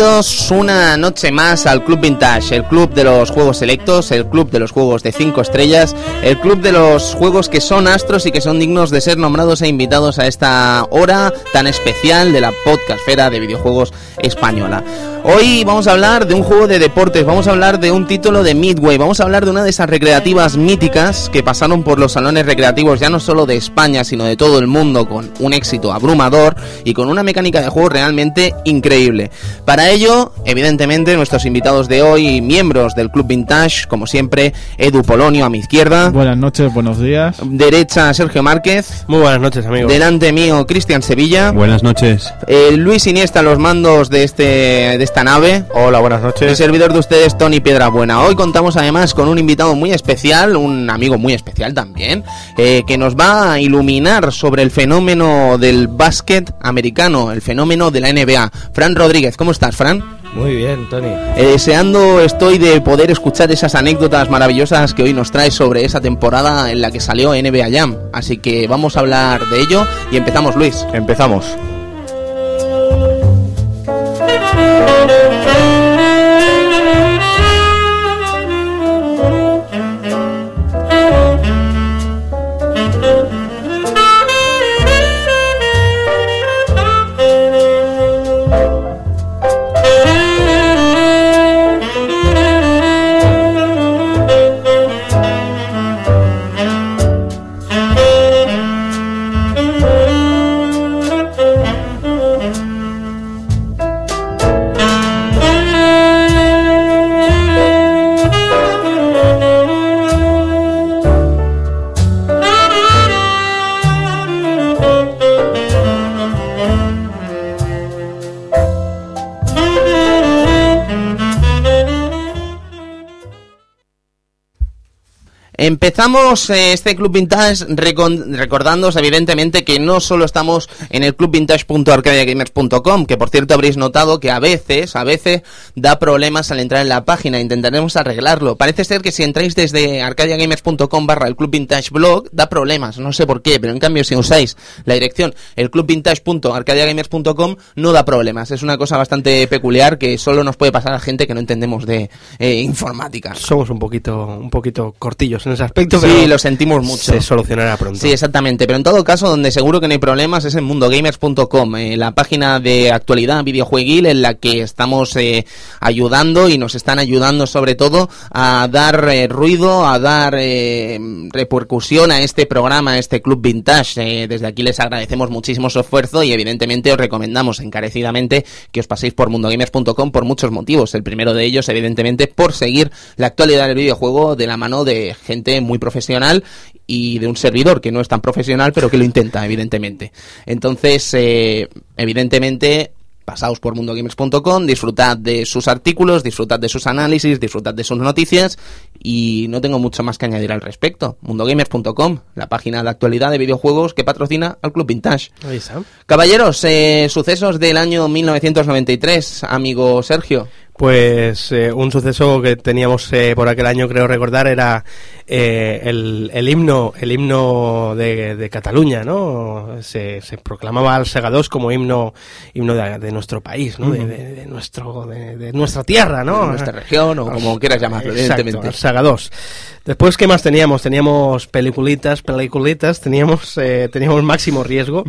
Bienvenidos una noche más al Club Vintage, el club de los juegos selectos, el club de los juegos de 5 estrellas, el club de los juegos que son astros y que son dignos de ser nombrados e invitados a esta hora tan especial de la podcastfera de videojuegos española. Hoy vamos a hablar de un juego de deportes, vamos a hablar de un título de Midway, vamos a hablar de una de esas recreativas míticas que pasaron por los salones recreativos ya no solo de España, sino de todo el mundo con un éxito abrumador y con una mecánica de juego realmente increíble. Para ello, evidentemente, nuestros invitados de hoy, miembros del Club Vintage, como siempre, Edu Polonio a mi izquierda. Buenas noches, buenos días. Derecha, Sergio Márquez. Muy buenas noches, amigos. Delante mío, Cristian Sevilla. Buenas noches. Eh, Luis Iniesta, los mandos de, este, de esta nave. Hola, buenas El noches. servidor de ustedes, Tony Piedrabuena. Hoy contamos además con un invitado muy especial, un amigo muy especial también, eh, que nos va a iluminar sobre el fenómeno del básquet americano, el fenómeno de la NBA. Fran Rodríguez, ¿cómo estás, Fran? Muy bien, Tony. Eh, deseando estoy de poder escuchar esas anécdotas maravillosas que hoy nos trae sobre esa temporada en la que salió NBA Jam. Así que vamos a hablar de ello y empezamos, Luis. Empezamos. Empezamos eh, este Club Vintage recordándoos evidentemente que no solo estamos en el clubvintage.arcadiagamers.com, que por cierto habréis notado que a veces, a veces da problemas al entrar en la página, intentaremos arreglarlo. Parece ser que si entráis desde arcadiagamers.com barra el Club Vintage blog, da problemas, no sé por qué, pero en cambio si usáis la dirección el clubvintage.arcadiagamers.com no da problemas. Es una cosa bastante peculiar que solo nos puede pasar a gente que no entendemos de eh, informática. Somos un poquito, un poquito cortillos en ese aspecto, Sí, pero lo sentimos mucho. se solucionará pronto. Sí, exactamente. Pero en todo caso, donde seguro que no hay problemas es en mundogamers.com, eh, la página de actualidad videojueguil en la que estamos eh, ayudando y nos están ayudando sobre todo a dar eh, ruido, a dar eh, repercusión a este programa, a este Club Vintage. Eh, desde aquí les agradecemos muchísimo su esfuerzo y evidentemente os recomendamos encarecidamente que os paséis por mundogamers.com por muchos motivos. El primero de ellos, evidentemente, por seguir la actualidad del videojuego de la mano de gente muy profesional y de un servidor que no es tan profesional, pero que lo intenta, evidentemente. Entonces, eh, evidentemente, pasaos por mundogamers.com, disfrutad de sus artículos, disfrutad de sus análisis, disfrutad de sus noticias y no tengo mucho más que añadir al respecto. Mundogamers.com, la página de actualidad de videojuegos que patrocina al Club Vintage. Ahí está. Caballeros, eh, sucesos del año 1993, amigo Sergio. Pues eh, un suceso que teníamos eh, por aquel año, creo recordar, era eh, el, el himno, el himno de, de Cataluña, ¿no? Se, se proclamaba al Sega 2 como himno, himno de, de nuestro país, ¿no? De, nuestro, de, nuestra tierra, ¿no? De nuestra región o como quieras llamarlo, Exacto, evidentemente. Saga 2. Después, ¿qué más teníamos? Teníamos peliculitas, peliculitas, teníamos, eh, teníamos máximo riesgo.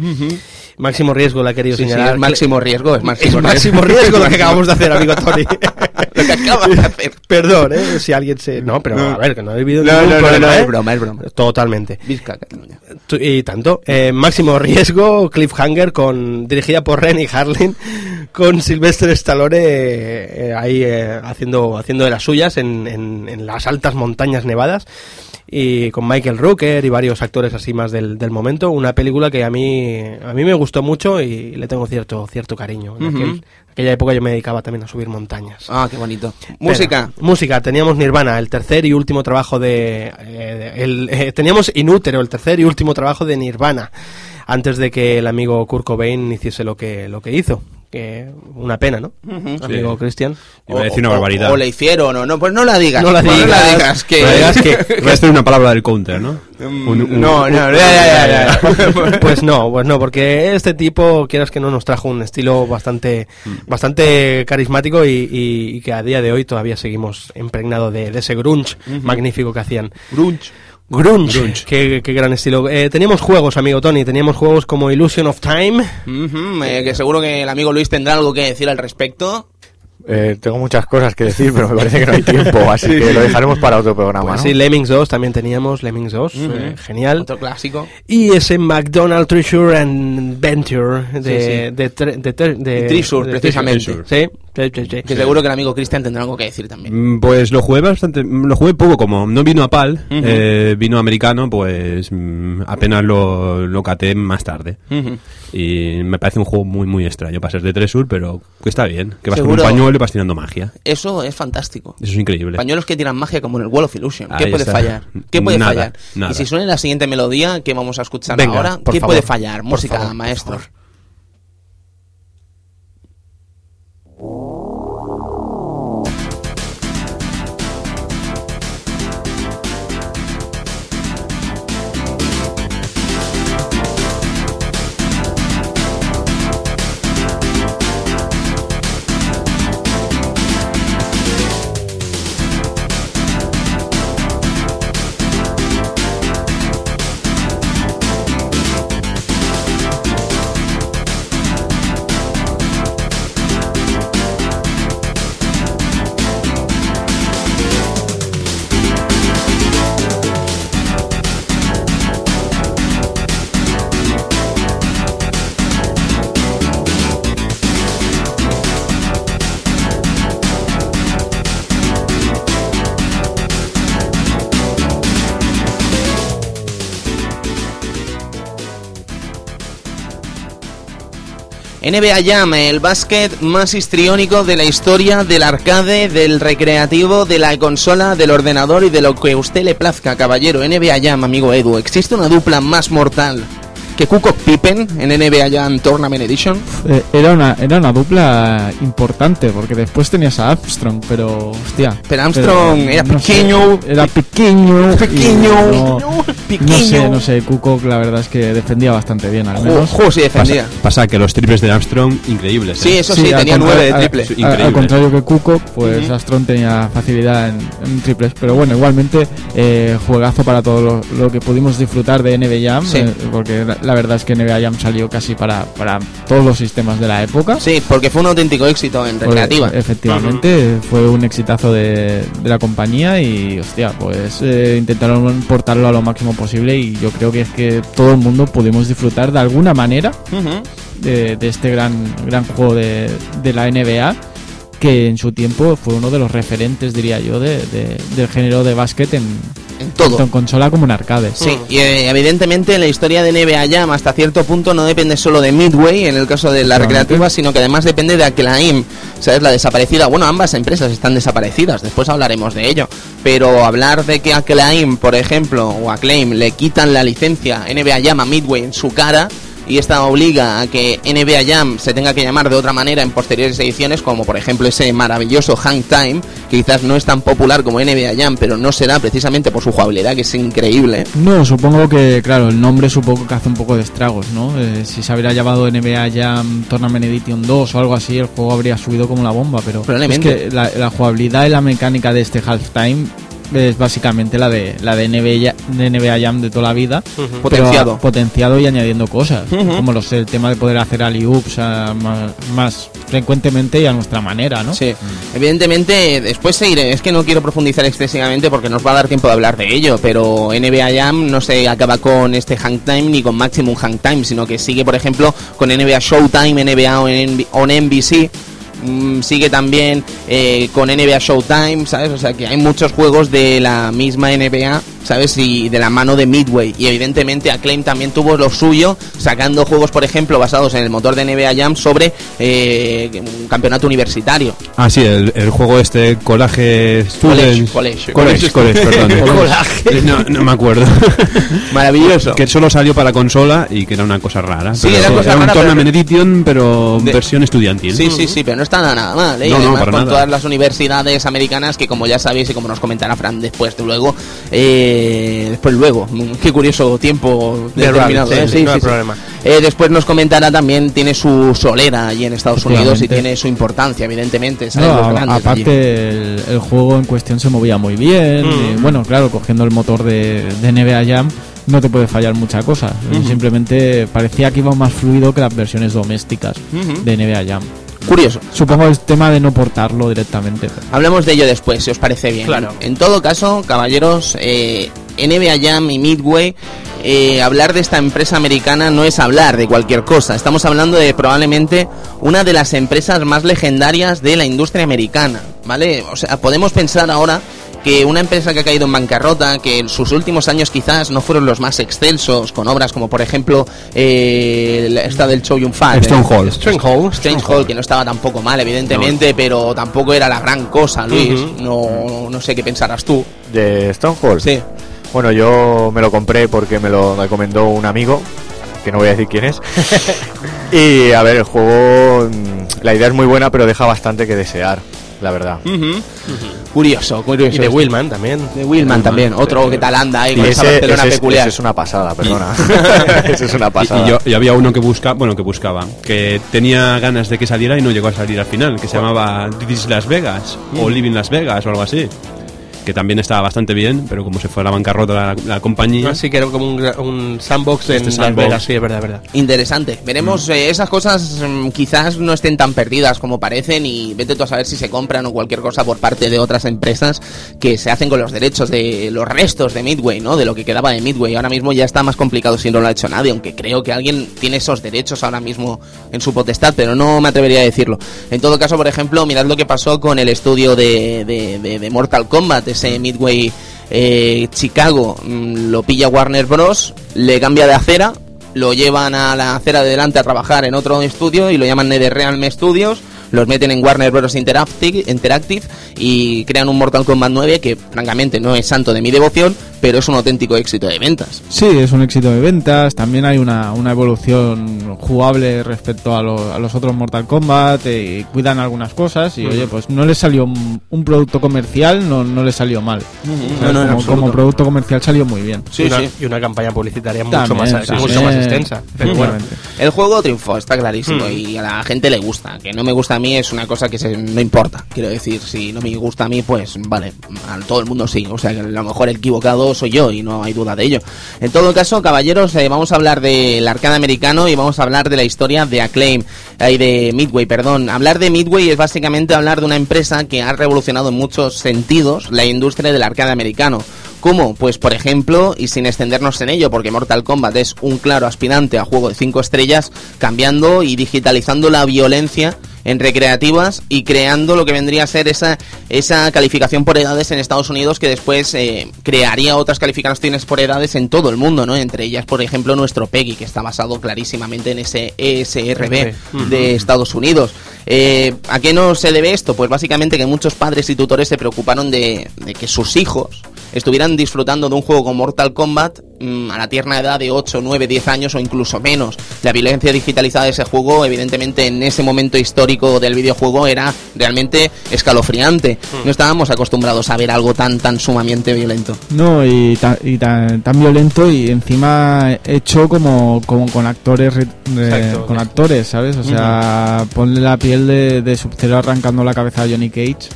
Máximo riesgo, la he querido Sí, sí, señalar. es máximo riesgo, es máximo es máximo riesgo lo que acabamos de hacer, amigo Tony. Lo que acabas de hacer. Perdón, ¿eh? Si alguien se... No, pero a ver, que no he vivido No, ningún no, no, problema, no, ¿eh? es broma, es broma. Totalmente. Cataluña. Y tanto. Eh, máximo riesgo, Cliffhanger, con, dirigida por Renny Harlin, con Sylvester Stallone eh, eh, ahí eh, haciendo, haciendo de las suyas en, en- en las altas montañas nevadas. Y con Michael Rooker y varios actores así más del, del momento. Una película que a mí, a mí me gustó mucho y le tengo cierto, cierto cariño. En aquel- aquella época yo me dedicaba también a subir montañas. Ah, qué bonito. Música. Música. Teníamos Nirvana, el tercer y último trabajo de... eh, el, eh, teníamos Inútero, el tercer y último trabajo de Nirvana, antes de que el amigo Kurt Cobain hiciese lo que, lo que hizo. Que una pena, ¿no? Amigo Cristian. Iba a decir una barbaridad. O, le hicieron, o no, pues no la digas. No la pues digas. que... La es que voy a hacer una palabra del counter, ¿no? Un- un- No, no, ya, ya, ya, ya. Pues no, pues no, porque este tipo, quieras que no, nos trajo un estilo bastante, bastante carismático y, y- y que a día de hoy todavía seguimos impregnado de, de ese grunge magnífico que hacían. Grunge. Grunge, Qué, qué gran estilo. Eh, teníamos juegos, amigo Tony, teníamos juegos como Illusion of Time. Eh, que seguro que el amigo Luis tendrá algo que decir al respecto. Eh, tengo muchas cosas que decir, pero me parece que no hay tiempo, así que lo dejaremos para otro programa, Pues ¿no? sí, Lemmings 2 también teníamos, Lemmings 2, eh, genial. Otro clásico. Y ese McDonald Treasure and Venture de, Sí, sí. de, tre- de, tre- de- Y Treasure, precisamente. Sí, sí, sí, sí. Que seguro que el amigo Cristian tendrá algo que decir también. Mm, Pues lo jugué bastante, mm, lo jugué poco, como no vino a PAL, eh, vino americano, pues mm, apenas lo, lo caté más tarde. Y me parece un juego muy, muy extraño para ser de Tresur, pero que está bien. Que vas Seguro. con un pañuelo y vas tirando magia. Eso es fantástico. Eso es increíble. Pañuelos que tiran magia como en el Wall of Illusion. ¿Qué Ahí puede está. fallar? ¿Qué puede Nada, fallar? nada. Y si suena la siguiente melodía que vamos a escuchar Venga, ahora, ¿qué favor, puede fallar? Música, favor, por maestro. NBA Jam, el básquet más histriónico de la historia del arcade, del recreativo, de la consola, del ordenador y de lo que usted le plazca, caballero. NBA Jam, amigo Edu, ¿existe una dupla más mortal que Kuko Pippen en NBA Jam Tournament Edition? Eh, era, una, era una dupla importante, porque después tenías a Armstrong, pero hostia. Pero Armstrong era no sé, pequeño. era pequeño. Pequeño, no, pequeño. no sé, no sé, Kukoc la verdad es que defendía bastante bien, al Juego, menos. juego sí defendía. Pasa, pasa que los triples de Armstrong, increíbles. ¿eh? Sí, eso sí, tenía nueve de al- triple. Sí. a- Al, contrario que Kukoc, pues Armstrong tenía facilidad en, en triples. Pero bueno, igualmente, eh, juegazo para todo lo, lo que pudimos disfrutar de NBA Jam, Sí. eh, porque la, la verdad es que NBA Jam salió casi para, para todos los sistemas de la época. Sí, porque fue un auténtico éxito en Pues, recreativa. efectivamente, fue un exitazo de, de la compañía y, hostia, pues eh, intentaron portarlo a lo máximo posible y yo creo que es que todo el mundo pudimos disfrutar de alguna manera de, de este gran, gran juego de, de la NBA que en su tiempo fue uno de los referentes, diría yo, de, de- del género de básquet en, En todo. tanto en consola como en arcade. Sí, y eh, evidentemente la historia de NBA Jam hasta cierto punto no depende solo de Midway en el caso de la recreativa, sino que además depende de Acclaim, ¿sabes? La desaparecida. Bueno, ambas empresas están desaparecidas, después hablaremos de ello. Pero hablar de que Acclaim, por ejemplo, o Acclaim le quitan la licencia NBA Jam a Midway en su cara y esta obliga a que NBA Jam se tenga que llamar de otra manera en posteriores ediciones, como por ejemplo ese maravilloso Hang Time, que quizás no es tan popular como NBA Jam, pero no será precisamente por su jugabilidad, que es increíble. No, supongo que, claro, el nombre supongo que hace un poco de estragos, ¿no? Eh, si se hubiera llamado NBA Jam Tournament Edition 2 o algo así, el juego habría subido como la bomba, pero Probablemente. es que la, la jugabilidad y la mecánica de este halftime es básicamente la de la de NBA, de NBA Jam de toda la vida, pero Potenciado. potenciado y añadiendo cosas, Ujú. como lo sé, el tema de poder hacer alley-oops ah, más, más frecuentemente y a nuestra manera, ¿no? Sí, evidentemente después seguiré, es que no quiero profundizar excesivamente porque nos va a dar tiempo de hablar de ello, pero NBA Jam no se acaba con este hang time ni con maximum hang time, sino que sigue por ejemplo con NBA Showtime, NBA on, NB on NBC, mm, sigue también eh, con NBA Showtime, ¿sabes? O sea que hay muchos juegos de la misma NBA ¿sabes? Y de la mano de Midway. Y evidentemente Acclaim también tuvo lo suyo, sacando juegos, por ejemplo, basados en el motor de NBA Jam sobre eh, un campeonato universitario. Ah, sí, el, el juego este Collage Students. College, College, college, perdón. Collage. No, no me acuerdo. Maravilloso. que solo salió para consola y que era una cosa rara. Sí, Pero era cosa un rara, Tournament pero- Edition, pero De- versión estudiantil. Sí, sí, sí, pero no está nada mal, ¿eh? No, para con nada. todas las universidades americanas que, como ya sabéis y como nos comentará Fran después de luego, eh, después luego, qué curioso tiempo De determinado, Rabbit, ¿eh? sí, no hay problema. Eh, después nos comentará también, tiene su solera allí en Estados Unidos y tiene su importancia, evidentemente. No, a- aparte el, el juego en cuestión se movía muy bien. Mm. y, bueno, claro, cogiendo el motor de, de NBA Jam no te puede fallar mucha cosa. Simplemente parecía que iba más fluido que las versiones domésticas de NBA Jam. Curioso. Supongo el tema de no portarlo directamente. Hablemos de ello después, si os parece bien. Claro. En todo caso, caballeros, eh, NBA Jam y Midway, eh, hablar de esta empresa americana no es hablar de cualquier cosa. Estamos hablando de probablemente una de las empresas más legendarias de la industria americana, ¿vale? O sea, podemos pensar ahora que una empresa que ha caído en bancarrota, que en sus últimos años quizás no fueron los más excelsos, con obras como por ejemplo eh, esta del Show Yun Fat, Stone eh, Hall. Stronghold. Strange Hall, que no estaba tampoco mal, evidentemente, pero tampoco era la gran cosa, Luis. No, no sé qué pensarás tú. De Stonehold. Sí. Bueno, yo me lo compré porque me lo recomendó un amigo, que no voy a decir quién es. y a ver, el juego, mm, la idea es muy buena, pero deja bastante que desear, la verdad. Curioso, curioso. Y de Willman también. De Willman también, otro que tal anda ahí Y con esa ese, Barcelona ese es, peculiar. ese es una pasada, perdona. ese es una pasada. y yo, y había uno que buscaba, bueno, que buscaba, que tenía ganas de que saliera y no llegó a salir al final, que se llamaba This is Las Vegas, o Living Las Vegas, o algo así. Que también estaba bastante bien, pero como se fue a la bancarrota la, la compañía. Así que era como un, sandbox en Este Las sandbox. Vegas, sí, es verdad, es verdad. Interesante. Veremos, eh, esas cosas mm, quizás no estén tan perdidas como parecen y vete tú a saber si se compran o cualquier cosa por parte de otras empresas que se hacen con los derechos de los restos de Midway, ¿no? De lo que quedaba de Midway. Ahora mismo ya está más complicado si no lo ha hecho nadie, aunque creo que alguien tiene esos derechos ahora mismo en su potestad, pero no me atrevería a decirlo. En todo caso, por ejemplo, mirad lo que pasó con el estudio de, de- de- de Mortal Kombat, ese Midway eh, Chicago, mm, lo pilla Warner Bros., le cambia de acera, lo llevan a la acera de delante a trabajar en otro estudio y lo llaman NetherRealm Studios, los meten en Warner Bros. Interactive, Interactive y crean un Mortal Kombat 9 que francamente no es santo de mi devoción, pero es un auténtico éxito de ventas. Sí, es un éxito de ventas. También hay una, una evolución jugable respecto a, lo- a los otros Mortal Kombat. eh, cuidan algunas cosas. Y oye, pues no les salió un, un producto comercial, no, no les salió mal. O sea, No, no, en como, producto comercial salió muy bien. Sí, una, sí. y una campaña publicitaria mucho, También, más, también. mucho más extensa. Pero bueno, Efectivamente. El juego triunfó, está clarísimo, Hmm. y a la gente le gusta. Que no me gusta a mí es una cosa que se- no importa. Quiero decir, si no me gusta a mí, pues vale, a todo el mundo sí. O sea, que a lo mejor el soy yo y no hay duda de ello. En todo caso, caballeros, eh, vamos a hablar del arcade americano y vamos a hablar de la historia de Acclaim, y de Midway, perdón. Hablar de Midway es básicamente hablar de una empresa que ha revolucionado en muchos sentidos la industria del arcade americano. ¿Cómo? Pues por ejemplo, y sin extendernos en ello, porque Mortal Kombat es un claro aspirante a juego de 5 estrellas, cambiando y digitalizando la violencia en recreativas y creando lo que vendría a ser esa, esa calificación por edades en Estados Unidos que después eh, crearía otras calificaciones por edades en todo el mundo, ¿no? Entre ellas, por ejemplo, nuestro PEGI, que está basado clarísimamente en ese ESRB de Estados Unidos. Eh, ¿A qué no se debe esto? Pues básicamente que muchos padres y tutores se preocuparon de, de que sus hijos estuvieran disfrutando de un juego como Mortal Kombat mm, a la tierna edad de 8, 9, 10 años o incluso menos. La violencia digitalizada de ese juego, evidentemente en ese momento histórico del videojuego, era realmente escalofriante. No estábamos acostumbrados a ver algo tan, tan sumamente violento. No, y, ta- y tan, tan violento y encima hecho como, como con actores re- de- Exacto. con actores, ¿sabes? O sea, ponle la piel de, de Sub-Zero arrancando la cabeza a Johnny Cage.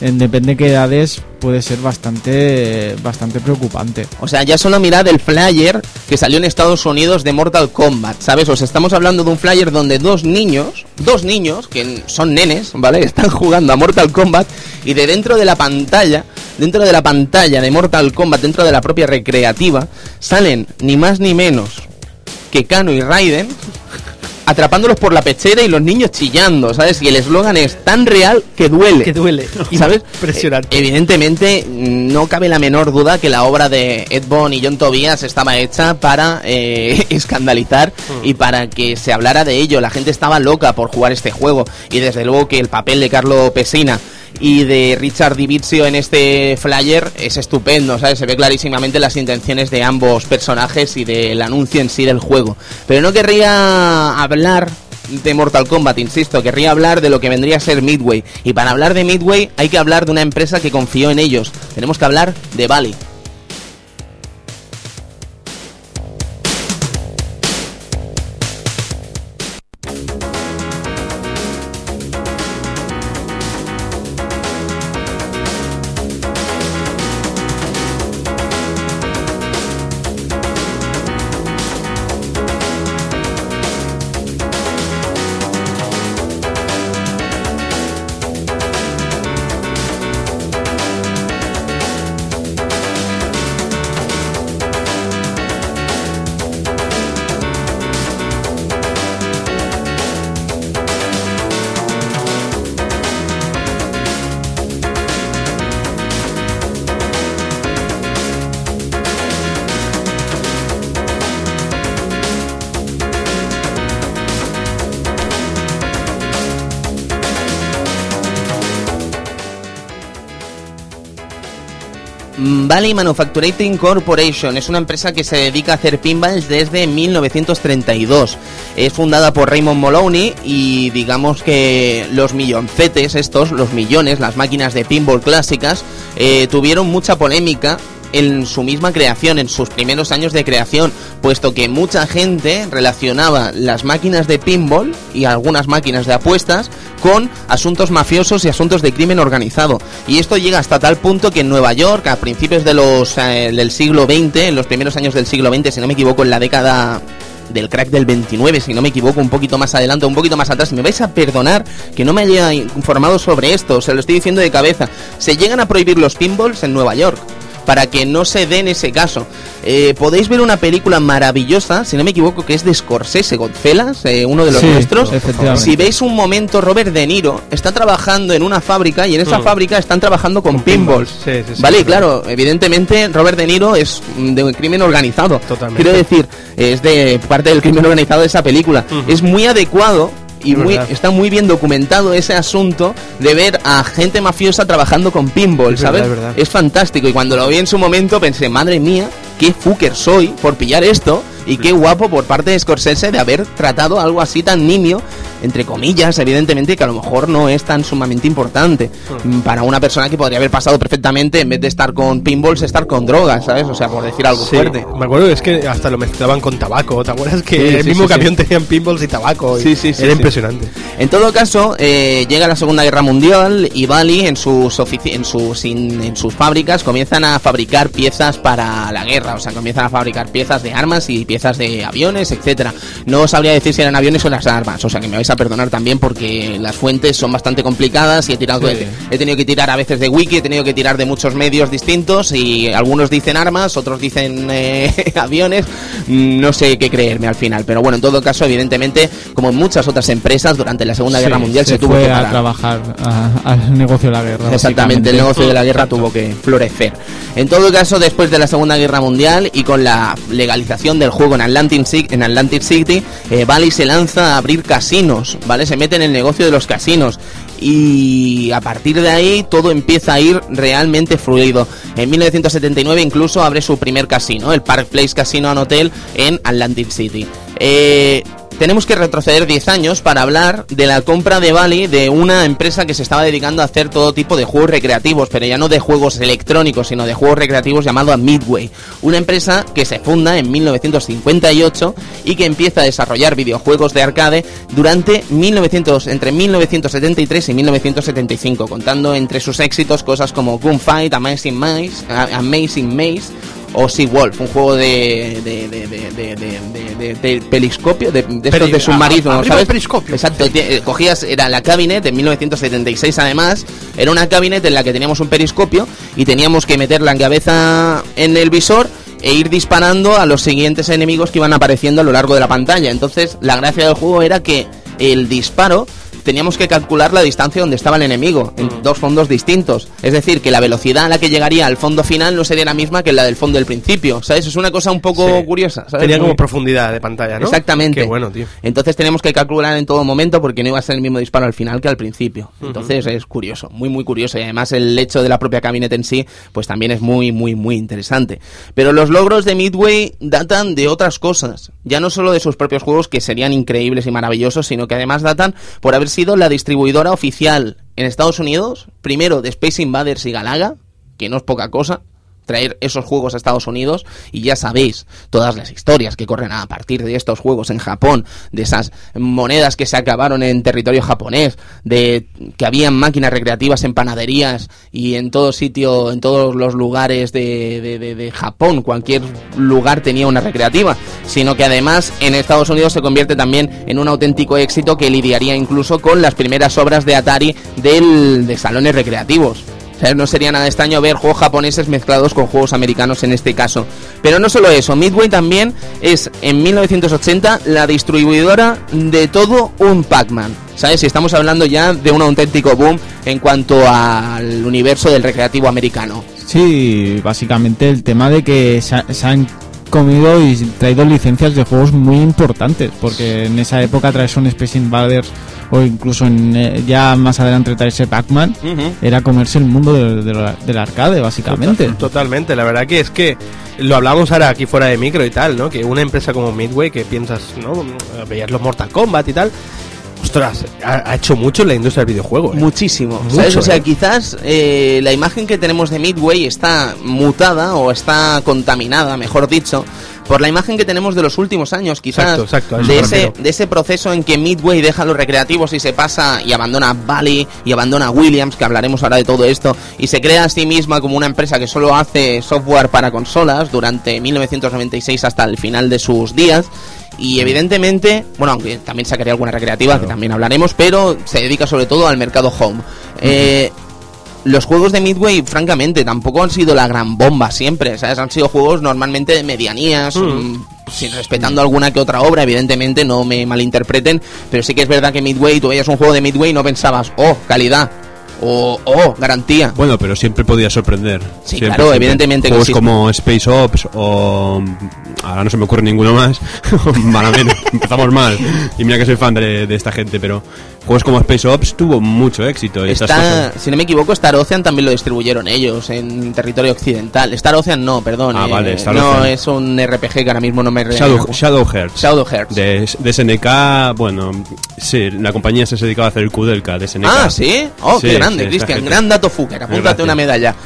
En depende de qué edades puede ser bastante bastante preocupante. O sea, ya solo mirad el flyer que salió en Estados Unidos de Mortal Kombat, ¿sabes? Os estamos hablando de un flyer donde dos niños, dos niños, que son nenes, ¿vale? Están jugando a Mortal Kombat y de dentro de la pantalla, dentro de la pantalla de Mortal Kombat, dentro de la propia recreativa, salen ni más ni menos que Kano y Raiden atrapándolos por la pechera y los niños chillando, ¿sabes? Y el eslogan es tan real que duele. Que duele. ¿Sabes? Impresionante. Eh, Evidentemente, no cabe la menor duda que la obra de Ed Boon y John Tobias estaba hecha para eh, escandalizar y para que se hablara de ello. La gente estaba loca por jugar este juego. Y desde luego que el papel de Carlo Pesina y de Richard Divizio en este flyer es estupendo, ¿sabes? Se ve clarísimamente las intenciones de ambos personajes y del anuncio en sí del juego. Pero no querría hablar de Mortal Kombat, insisto, querría hablar de lo que vendría a ser Midway. Y para hablar de Midway hay que hablar de una empresa que confió en ellos. Tenemos que hablar de Bali. Valley Manufacturing Corporation es una empresa que se dedica a hacer pinballs desde 1932. Es fundada por Raymond Moloney y digamos que los milloncetes estos, los millones, las máquinas de pinball clásicas, eh, tuvieron mucha polémica en su misma creación, en sus primeros años de creación, puesto que mucha gente relacionaba las máquinas de pinball y algunas máquinas de apuestas con asuntos mafiosos y asuntos de crimen organizado. Y esto llega hasta tal punto que en Nueva York, a principios de los, eh, del siglo XX, en los primeros años del siglo XX, si no me equivoco, en la década del crack del 29, si no me equivoco, un poquito más adelante, un poquito más atrás. Me vais a perdonar que no me haya informado sobre esto, se lo estoy diciendo de cabeza. Se llegan a prohibir los pinballs en Nueva York para que no se dé en ese caso. Eh, podéis ver una película maravillosa, si no me equivoco, que es de Scorsese, Godfellas, eh, uno de los Sí, nuestros. efectivamente. Si veis un momento, Robert De Niro está trabajando en una fábrica y en esa fábrica están trabajando con, pinballs. Sí, sí, sí, vale, sí. claro, evidentemente Robert De Niro es mm, de un crimen organizado. Totalmente. Quiero decir, es de parte del crimen organizado de esa película. Es muy adecuado y Es muy, verdad. está muy bien documentado ese asunto de ver a gente mafiosa trabajando con pinball, Es verdad, ¿sabes? es es fantástico y cuando lo vi en su momento pensé, madre mía, qué fucker soy por pillar esto y qué guapo por parte de Scorsese de haber tratado algo así tan nimio, entre comillas, evidentemente, que a lo mejor no es tan sumamente importante mm, para una persona que podría haber pasado perfectamente, en vez de estar con pinballs, estar con drogas, ¿sabes? O sea, por decir algo Sí, fuerte. me acuerdo que es que hasta lo mezclaban con tabaco. ¿Te acuerdas que Sí, el sí, mismo camión tenían pinballs y tabaco? y Sí, sí, sí, Era impresionante. En todo caso, eh, llega la Segunda Guerra Mundial y Bali en sus, en, sus in- en sus fábricas comienzan a fabricar piezas para la guerra, o sea, comienzan a fabricar piezas de armas y piezas de aviones, etcétera. No sabría decir si eran aviones o las armas, o sea, que me vais a perdonar también porque las fuentes son bastante complicadas y he tirado Sí. he tenido que tirar a veces de wiki, he tenido que tirar de muchos medios distintos y algunos dicen armas, otros dicen eh, aviones, no sé qué creerme al final, pero bueno, en todo caso, evidentemente, como en muchas otras empresas durante la Segunda Guerra Sí, Mundial se, se tuvo fue que a parar. trabajar al negocio de la guerra. Exactamente, el negocio de la guerra tuvo que florecer. En todo caso, después de la Segunda Guerra Mundial y con la legalización del juego en Atlantic City, en Atlantic City eh, Bally se lanza a abrir ¿vale? Se mete en el negocio de los casinos. Y a partir de ahí todo empieza a ir realmente fluido. En 1979 incluso abre su primer casino, el Park Place Casino and Hotel en Atlantic City. Eh, tenemos que retroceder 10 años para hablar de la compra de Bali de una empresa que se estaba dedicando a hacer todo tipo de juegos recreativos, pero ya no de juegos electrónicos, sino de juegos recreativos llamado Midway. Una empresa que se funda en 1958 y que empieza a desarrollar videojuegos de arcade durante 1900, entre 1973 y 1975, contando entre sus éxitos cosas como Gunfight, Amazing Maze, Amazing Maze o Sea Wolf, un juego de, de, de, de, de, de- estos Peri- de submarino, a- arriba ¿sabes? periscopio. Exacto, eh, cogías, era la cabinet de 1976 además, era una cabinet en la que teníamos un periscopio y teníamos que meter la cabeza en el visor e ir disparando a los siguientes enemigos que iban apareciendo a lo largo de la pantalla. Entonces, la gracia del juego era que el disparo teníamos que calcular la distancia donde estaba el enemigo, en Mm. dos fondos distintos. Es decir, que la velocidad a la que llegaría al fondo final no sería la misma que la del fondo del principio. ¿Sabes? Es una cosa un poco Sí. curiosa. ¿sabes? Tenía como profundidad de pantalla, ¿no? Exactamente. Qué bueno, tío. Entonces tenemos que calcular en todo momento porque no iba a ser el mismo disparo al final que al principio. Entonces es curioso, muy muy curioso y además el hecho de la propia camioneta en sí pues también es muy muy muy interesante. Pero los logros de Midway datan de otras cosas, ya no solo de sus propios juegos que serían increíbles y maravillosos, sino que además datan por haber sido la distribuidora oficial en Estados Unidos, primero de Space Invaders y Galaga, que no es poca cosa, traer esos juegos a Estados Unidos y ya sabéis todas las historias que corren a partir de estos juegos en Japón, de esas monedas que se acabaron en territorio japonés, de que habían máquinas recreativas en panaderías y en todo sitio, en todos los lugares de, de- Japón, cualquier lugar tenía una recreativa, sino que además en Estados Unidos se convierte también en un auténtico éxito que lidiaría incluso con las primeras obras de Atari del, de salones recreativos. No sería nada extraño ver juegos japoneses mezclados con juegos americanos en este caso. Pero no solo eso, Midway también es en 1980 la distribuidora de todo un Pac-Man. ¿Sabes? Y estamos hablando ya de un auténtico boom en cuanto al universo del recreativo americano. Sí, básicamente el tema de que se han comido y traído licencias de juegos muy importantes, porque en esa época traerse un Space Invaders o incluso en, eh, ya más adelante traerse Pac-Man era comerse el mundo del, del- del arcade, básicamente. Total- Totalmente, la verdad que es que lo hablamos ahora aquí fuera de micro y tal, ¿no? Que una empresa como Midway, que piensas, ¿no? Veías los Mortal Kombat y tal. Ostras, ha, ha hecho mucho en la industria del videojuego. ¿eh? Muchísimo. Mucho, ¿sabes? O sea, ¿eh? quizás eh, la imagen que tenemos de Midway está mutada o está contaminada, mejor dicho, por la imagen que tenemos de los últimos años, quizás Exacto, exacto, de, ese, de ese proceso en que Midway deja los recreativos y se pasa y abandona Valley y abandona Williams, que hablaremos ahora de todo esto, y se crea a sí misma como una empresa que solo hace software para consolas durante 1996 hasta el final de sus días. Y evidentemente, bueno, aunque también sacaría alguna recreativa, que también hablaremos, pero se dedica sobre todo al mercado home. Eh, los juegos de Midway, francamente, tampoco han sido la gran bomba siempre, ¿sabes? Han sido juegos normalmente de medianías, mm, sin respetando alguna que otra obra, evidentemente, no me malinterpreten, pero sí que es verdad que Midway, tú veías un juego de Midway y no pensabas, oh, calidad, o oh, garantía. Bueno, pero siempre podía sorprender. Sí, Siempre, claro, siempre. evidentemente que Juegos sí. como Space Ops o. Ahora no se me ocurre ninguno más. Malamente, empezamos mal. Y mira que soy fan de, de esta gente, pero. Juegos como Space Ops tuvo mucho éxito. Y estas Está, cosas. si no me equivoco, Star Ocean también lo distribuyeron ellos en territorio occidental. Star Ocean no, perdón. Ah, eh, vale, Star no, Ocean. es un RPG que ahora mismo no me Shadow, Shadow Hearts. Shadow Hearts. De, de SNK, bueno, sí, la compañía se dedicaba a hacer el Kudelka de SNK. Ah, ¿sí? Oh, Sí, qué grande, sí, Cristian. Gran dato Fuker. Apúntate una medalla.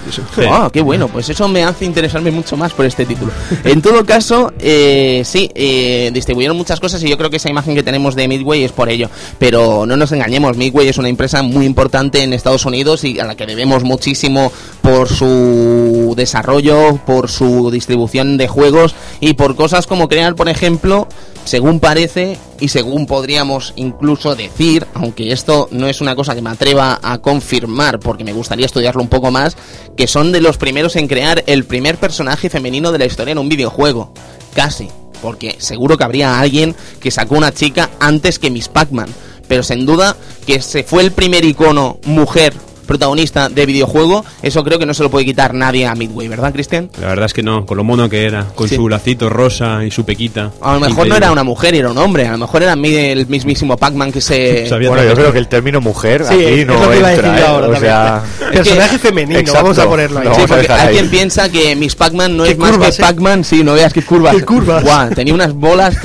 Oh, qué bueno. Pues eso me hace interesarme mucho más por este título. En todo caso, eh, sí, eh, distribuyeron muchas cosas y yo creo que esa imagen que tenemos de Midway es por ello. Pero no nos engañemos, Midway es una empresa muy importante en Estados Unidos y a la que debemos muchísimo por su desarrollo, por su distribución de juegos y por cosas como crear, por ejemplo, según parece y según podríamos incluso decir, aunque esto no es una cosa que me atreva a confirmar porque me gustaría estudiarlo un poco más, que son de los primeros en crear el primer personaje femenino de la historia en un videojuego. Casi. Porque seguro que habría alguien que sacó una chica antes que Miss Pac-Man. Pero sin duda que se fue el primer icono mujer protagonista de videojuego, eso creo que no se lo puede quitar nadie a Midway, ¿verdad, Cristian? La verdad es que no, con lo mono que era, con Sí. su lacito rosa y su pequita. A lo mejor no Increíble. era una mujer, era un hombre. A lo mejor era el mismísimo Pac-Man que se... Sabía Bueno, yo creo que el término mujer Sí, aquí es no lo que iba a decir entra, ¿eh? ahora O sea, Personaje femenino, Exacto. vamos a ponerlo ahí. Sí, porque hay quien piensa que Miss Pac-Man no es más curvas, que eh. Pac-Man, sí, no veas qué curvas. Qué curvas. Guau, tenía unas bolas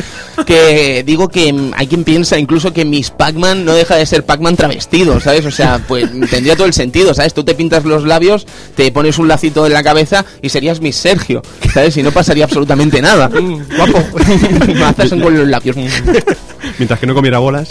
que digo que hay quien piensa incluso que Miss Pac-Man no deja de ser Pac-Man travestido, ¿sabes? O sea, pues tendría todo el sentido, ¿sabes? Tú te pintas los labios, te pones un lacito en la cabeza y serías Miss Sergio, ¿sabes? Y no pasaría absolutamente nada. guapo. Mazas con los labios. Mientras que no comiera bolas.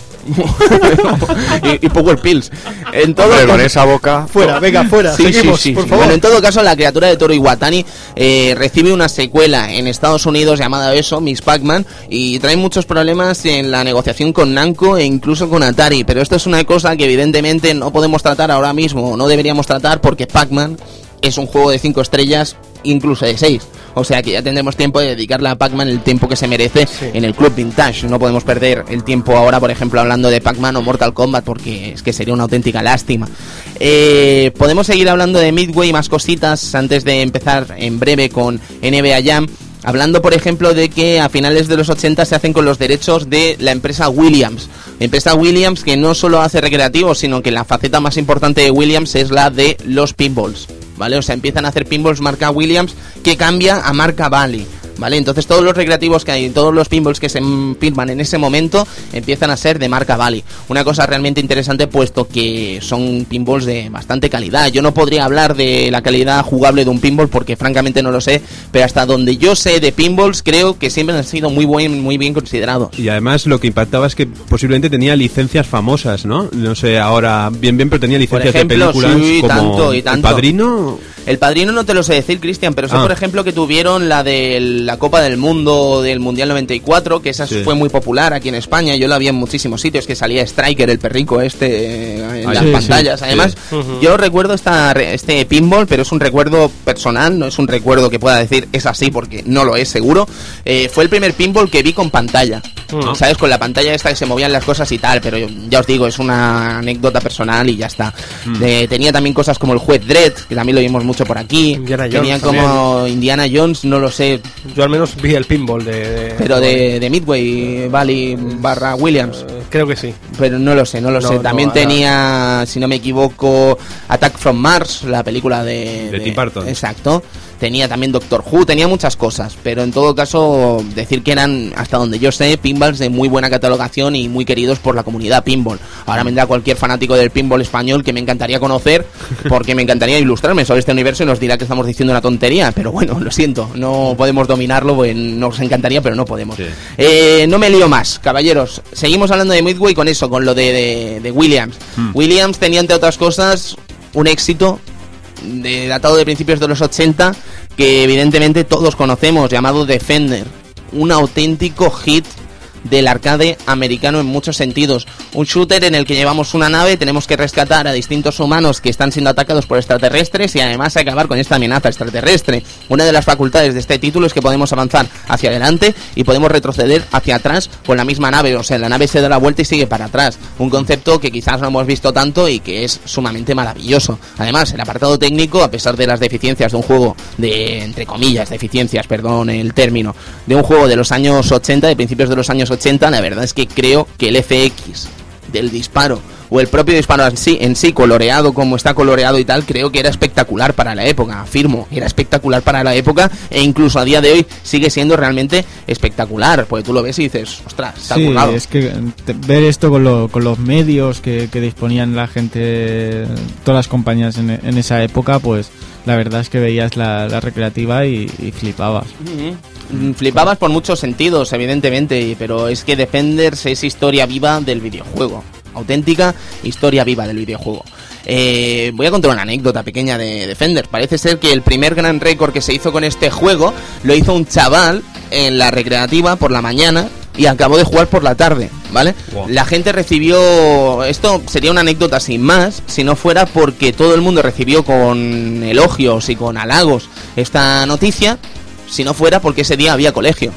y, y Power Pills. En todo Hombre, con esa boca. fuera, venga, fuera. Sí, Seguimos, sí, sí, por sí. favor. Bueno, en todo caso, la criatura de Toro Iwatani eh, recibe una secuela en Estados Unidos llamada eso, Miss Pac-Man, y trae muchos problemas en la negociación con Namco e incluso con Atari. Pero esto es una cosa que evidentemente no podemos tratar ahora mismo, no deberíamos tratar, porque Pac-Man es un juego de 5 estrellas incluso de 6. O sea que ya tendremos tiempo de dedicarle a Pac-Man el tiempo que se merece en el Club Vintage. No podemos perder el tiempo ahora, por ejemplo, hablando de Pac-Man o Mortal Kombat, porque es que sería una auténtica lástima. Eh, podemos seguir hablando de Midway y más cositas antes de empezar en breve con NBA Jam. Hablando, por ejemplo, de que a finales de los 80 se hacen con los derechos de la empresa Williams. empresa Williams que no solo hace recreativos, sino que la faceta más importante de Williams es la de los pinballs. ¿Vale? O sea, empiezan a hacer pinballs marca Williams que cambia a marca Bally. ¿Vale? Entonces todos los recreativos que hay, todos los pinballs que se firman en ese momento empiezan a ser de marca Bali. Una cosa realmente interesante puesto que son pinballs de bastante calidad. Yo no podría hablar de la calidad jugable de un pinball porque francamente no lo sé, pero hasta donde yo sé de pinballs creo que siempre han sido muy buen, muy bien considerados. Y además lo que impactaba es que posiblemente tenía licencias famosas, ¿no? No sé ahora bien bien, pero tenía licencias de películas como tanto, y tanto. El Padrino. El Padrino no te lo sé decir, Cristian, pero sé Ah. por ejemplo que tuvieron la del la Copa del Mundo del Mundial 94, que esa Sí. fue muy popular aquí en España. Yo la vi en muchísimos sitios, que salía Striker, el perrico este, eh, en Ah, las sí, pantallas. sí, Además, sí. yo recuerdo esta, este pinball, pero es un recuerdo personal, no es un recuerdo que pueda decir es así, porque no lo es seguro. Eh, fue el primer pinball que vi con pantalla. ¿Sabes? Con la pantalla esta que se movían las cosas y tal, pero yo- ya os digo, es una anécdota personal y ya está. Mm. Eh, tenía también cosas como el juez Dredd, que también lo vimos mucho por aquí. Indiana Tenía Jones como Indiana Jones, no lo sé, Yo al menos vi el pinball de... de- pero de, de Midway Valley barra Williams. Creo que sí. Pero no lo sé, no lo No, sé. También tenía, si no me equivoco, Attack from Mars, la película de... De Tim Burton. Exacto. Tenía también Doctor Who, tenía muchas cosas. Pero en todo caso, decir que eran, hasta donde yo sé, pinballs de muy buena catalogación y muy queridos por la comunidad pinball. Ahora vendrá cualquier fanático del pinball español que me encantaría conocer, porque me encantaría ilustrarme sobre este universo y nos dirá que estamos diciendo una tontería. Pero bueno, lo siento, no podemos dominarlo, pues nos encantaría, pero no podemos. Sí. Eh, no me lío más, caballeros. Seguimos hablando de Midway con eso, con lo de, de- de Williams. Hmm. Williams tenía, entre otras cosas, un éxito de, datado de principios de los 80 que evidentemente todos conocemos, llamado Defender. Un auténtico hit del arcade americano en muchos sentidos. Un shooter en el que llevamos una nave, tenemos que rescatar a distintos humanos que están siendo atacados por extraterrestres y además acabar con esta amenaza extraterrestre. Una de las facultades de este título es que podemos avanzar hacia adelante y podemos retroceder hacia atrás con la misma nave. O sea, la nave se da la vuelta y sigue para atrás. Un concepto que quizás no hemos visto tanto y que es sumamente maravilloso. Además, el apartado técnico, a pesar de las deficiencias de un juego de, entre comillas, deficiencias, perdón el término, de un juego de los años 80, de principios de los años 80, la verdad es que creo que el FX del disparo o el propio disparo en sí, en sí coloreado como está coloreado y tal, creo que era espectacular para la época, afirmo, era espectacular para la época e incluso a día de hoy sigue siendo realmente espectacular, porque tú lo ves y dices, ostras, está Sí, currado. es que te- ver esto con, lo- con los medios que, que disponían la gente, todas las compañías en, en esa época, pues la verdad es que veías la, la recreativa y, y flipabas. Flipabas por muchos sentidos, evidentemente, pero es que Defenders es historia viva del videojuego. Auténtica historia viva del videojuego. Eh, voy a contar una anécdota pequeña de Defenders. Parece ser que el primer gran récord que se hizo con este juego lo hizo un chaval en la recreativa por la mañana y acabó de jugar por la tarde, ¿vale? Wow. La gente recibió... Esto sería una anécdota sin más, si no fuera porque todo el mundo recibió con elogios y con halagos esta noticia, si no fuera porque ese día había colegio.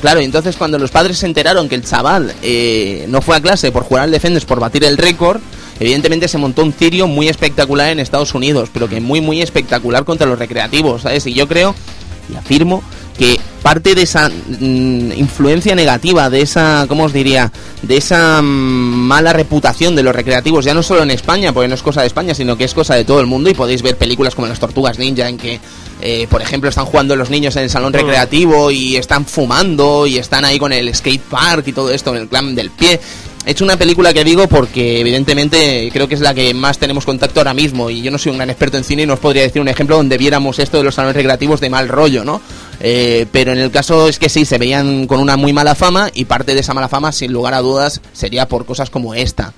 Claro, y entonces cuando los padres se enteraron que el chaval eh, no fue a clase por jugar al Defenders, por batir el récord, evidentemente se montó un cirio muy espectacular en Estados Unidos, pero que muy, muy espectacular contra los recreativos, ¿sabes? Y yo creo, y afirmo, que parte de esa mm, influencia negativa, de esa, ¿cómo os diría? De esa mm, mala reputación de los recreativos, ya no solo en España, porque no es cosa de España, sino que es cosa de todo el mundo y podéis ver películas como Las Tortugas Ninja en que, eh, por ejemplo, están jugando los niños en el salón recreativo y están fumando y están ahí con el skate park y todo esto, en el clan del pie. He hecho una película que digo porque evidentemente creo que es la que más tenemos contacto ahora mismo y yo no soy un gran experto en cine y no os podría decir un ejemplo donde viéramos esto de los salones recreativos de mal rollo, ¿no? Eh, pero en el caso es que sí, se veían con una muy mala fama y parte de esa mala fama, sin lugar a dudas, sería por cosas como esta.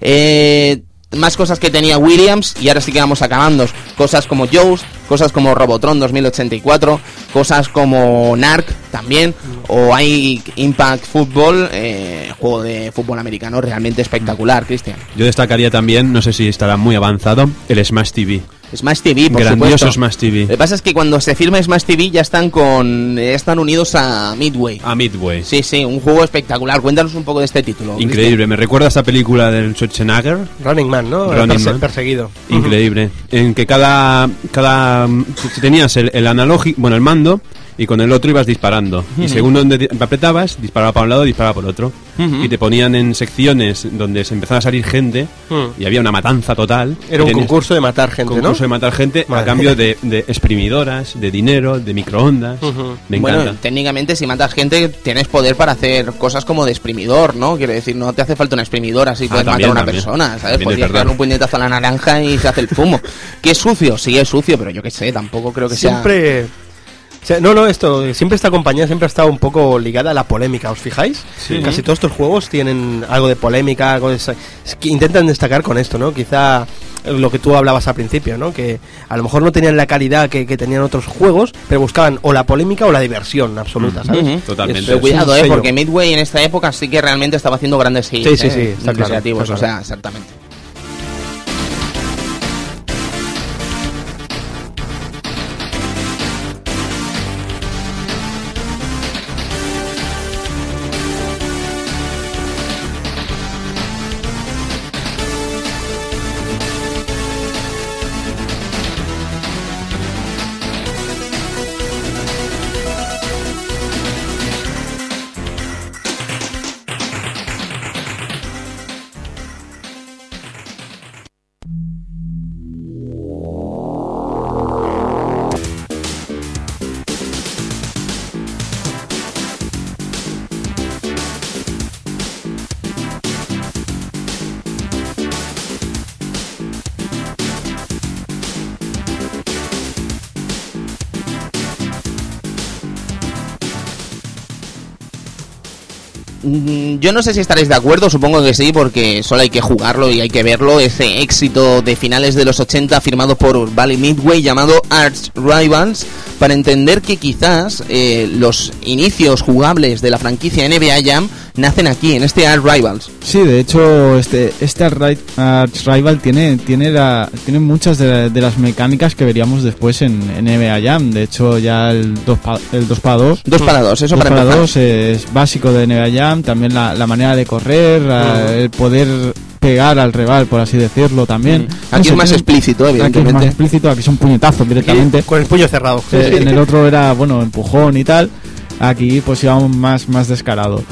Eh, más cosas que tenía Williams y ahora sí que vamos acabando. Cosas como Joust, cosas como Robotron 2084, cosas como Narc también, o hay Impact Football, eh, juego de fútbol americano realmente espectacular, Cristian. Yo destacaría también, no sé si estará muy avanzado, el Smash TV. Smash TV, por Grandioso supuesto. Smash TV. Lo que pasa es que cuando se firma Smash TV ya están con ya están unidos a Midway. A Midway. Sí, sí, un juego espectacular. Cuéntanos un poco de este título. Increíble, me recuerda a esta película del Schwarzenegger. Running Man, ¿no? Running Perse- Man. Perseguido. Increíble. En que cada. cada si tenías el, el analógico, bueno, el mando, y con el otro ibas disparando. Y según donde apretabas, disparaba para un lado, disparaba por otro. Ujú. Y te ponían en secciones donde se empezaba a salir gente Hmm. y había una matanza total. Era un concurso de matar gente, concurso ¿no? de matar gente a Madre. cambio de, de exprimidoras, de dinero, de microondas. Ujú. Me bueno, encanta. técnicamente si matas gente tienes poder para hacer cosas como de exprimidor, ¿no? Quiero decir, no te hace falta una exprimidora si Ah, puedes también, matar a una también. persona, ¿sabes? También Podrías darle un puñetazo a la naranja y se hace el fumo. ¿Que es sucio? Sí, es sucio, pero yo qué sé, tampoco creo que sea... Siempre... o sea, no, no, esto, siempre esta compañía siempre ha estado un poco ligada a la polémica, ¿os fijáis? Sí. Casi todos estos juegos tienen algo de polémica, algo de... es que intentan destacar con esto, ¿no? Quizá lo que tú hablabas al principio, ¿no? Que a lo mejor no tenían la calidad que, que tenían otros juegos, pero buscaban o la polémica o la diversión absoluta, ¿sabes? Totalmente. Pero cuidado, eh, porque Midway en esta época sí que realmente estaba haciendo grandes hits. Sí, sí, eh, sí, está claro, creativos, está o sea, exactamente. Yo no sé si estaréis de acuerdo, supongo que sí, porque solo hay que jugarlo y hay que verlo. Ese éxito de finales de los 80 firmado por Valley Midway llamado Arch Rivals, para entender que quizás eh, los inicios jugables de la franquicia NBA Jam nacen aquí, en este Arch Rivals. Sí, de hecho, este, este Arch Arch Rival tiene, tiene, la, tiene muchas de, de las mecánicas que veríamos después en, en NBA Jam. De hecho, ya el 2 el 2 para 2 Dos para dos, eso Dos para, para empezar. dos es básico de NBA Jam, también la, la manera de correr, el poder pegar al rival, por así decirlo, también. Aquí sé, es más explícito, Aquí es más evidentemente. explícito, aquí son puñetazos directamente. Con el puño cerrado. Eh, en el otro era, bueno, empujón y tal. Aquí pues íbamos más, más descarado.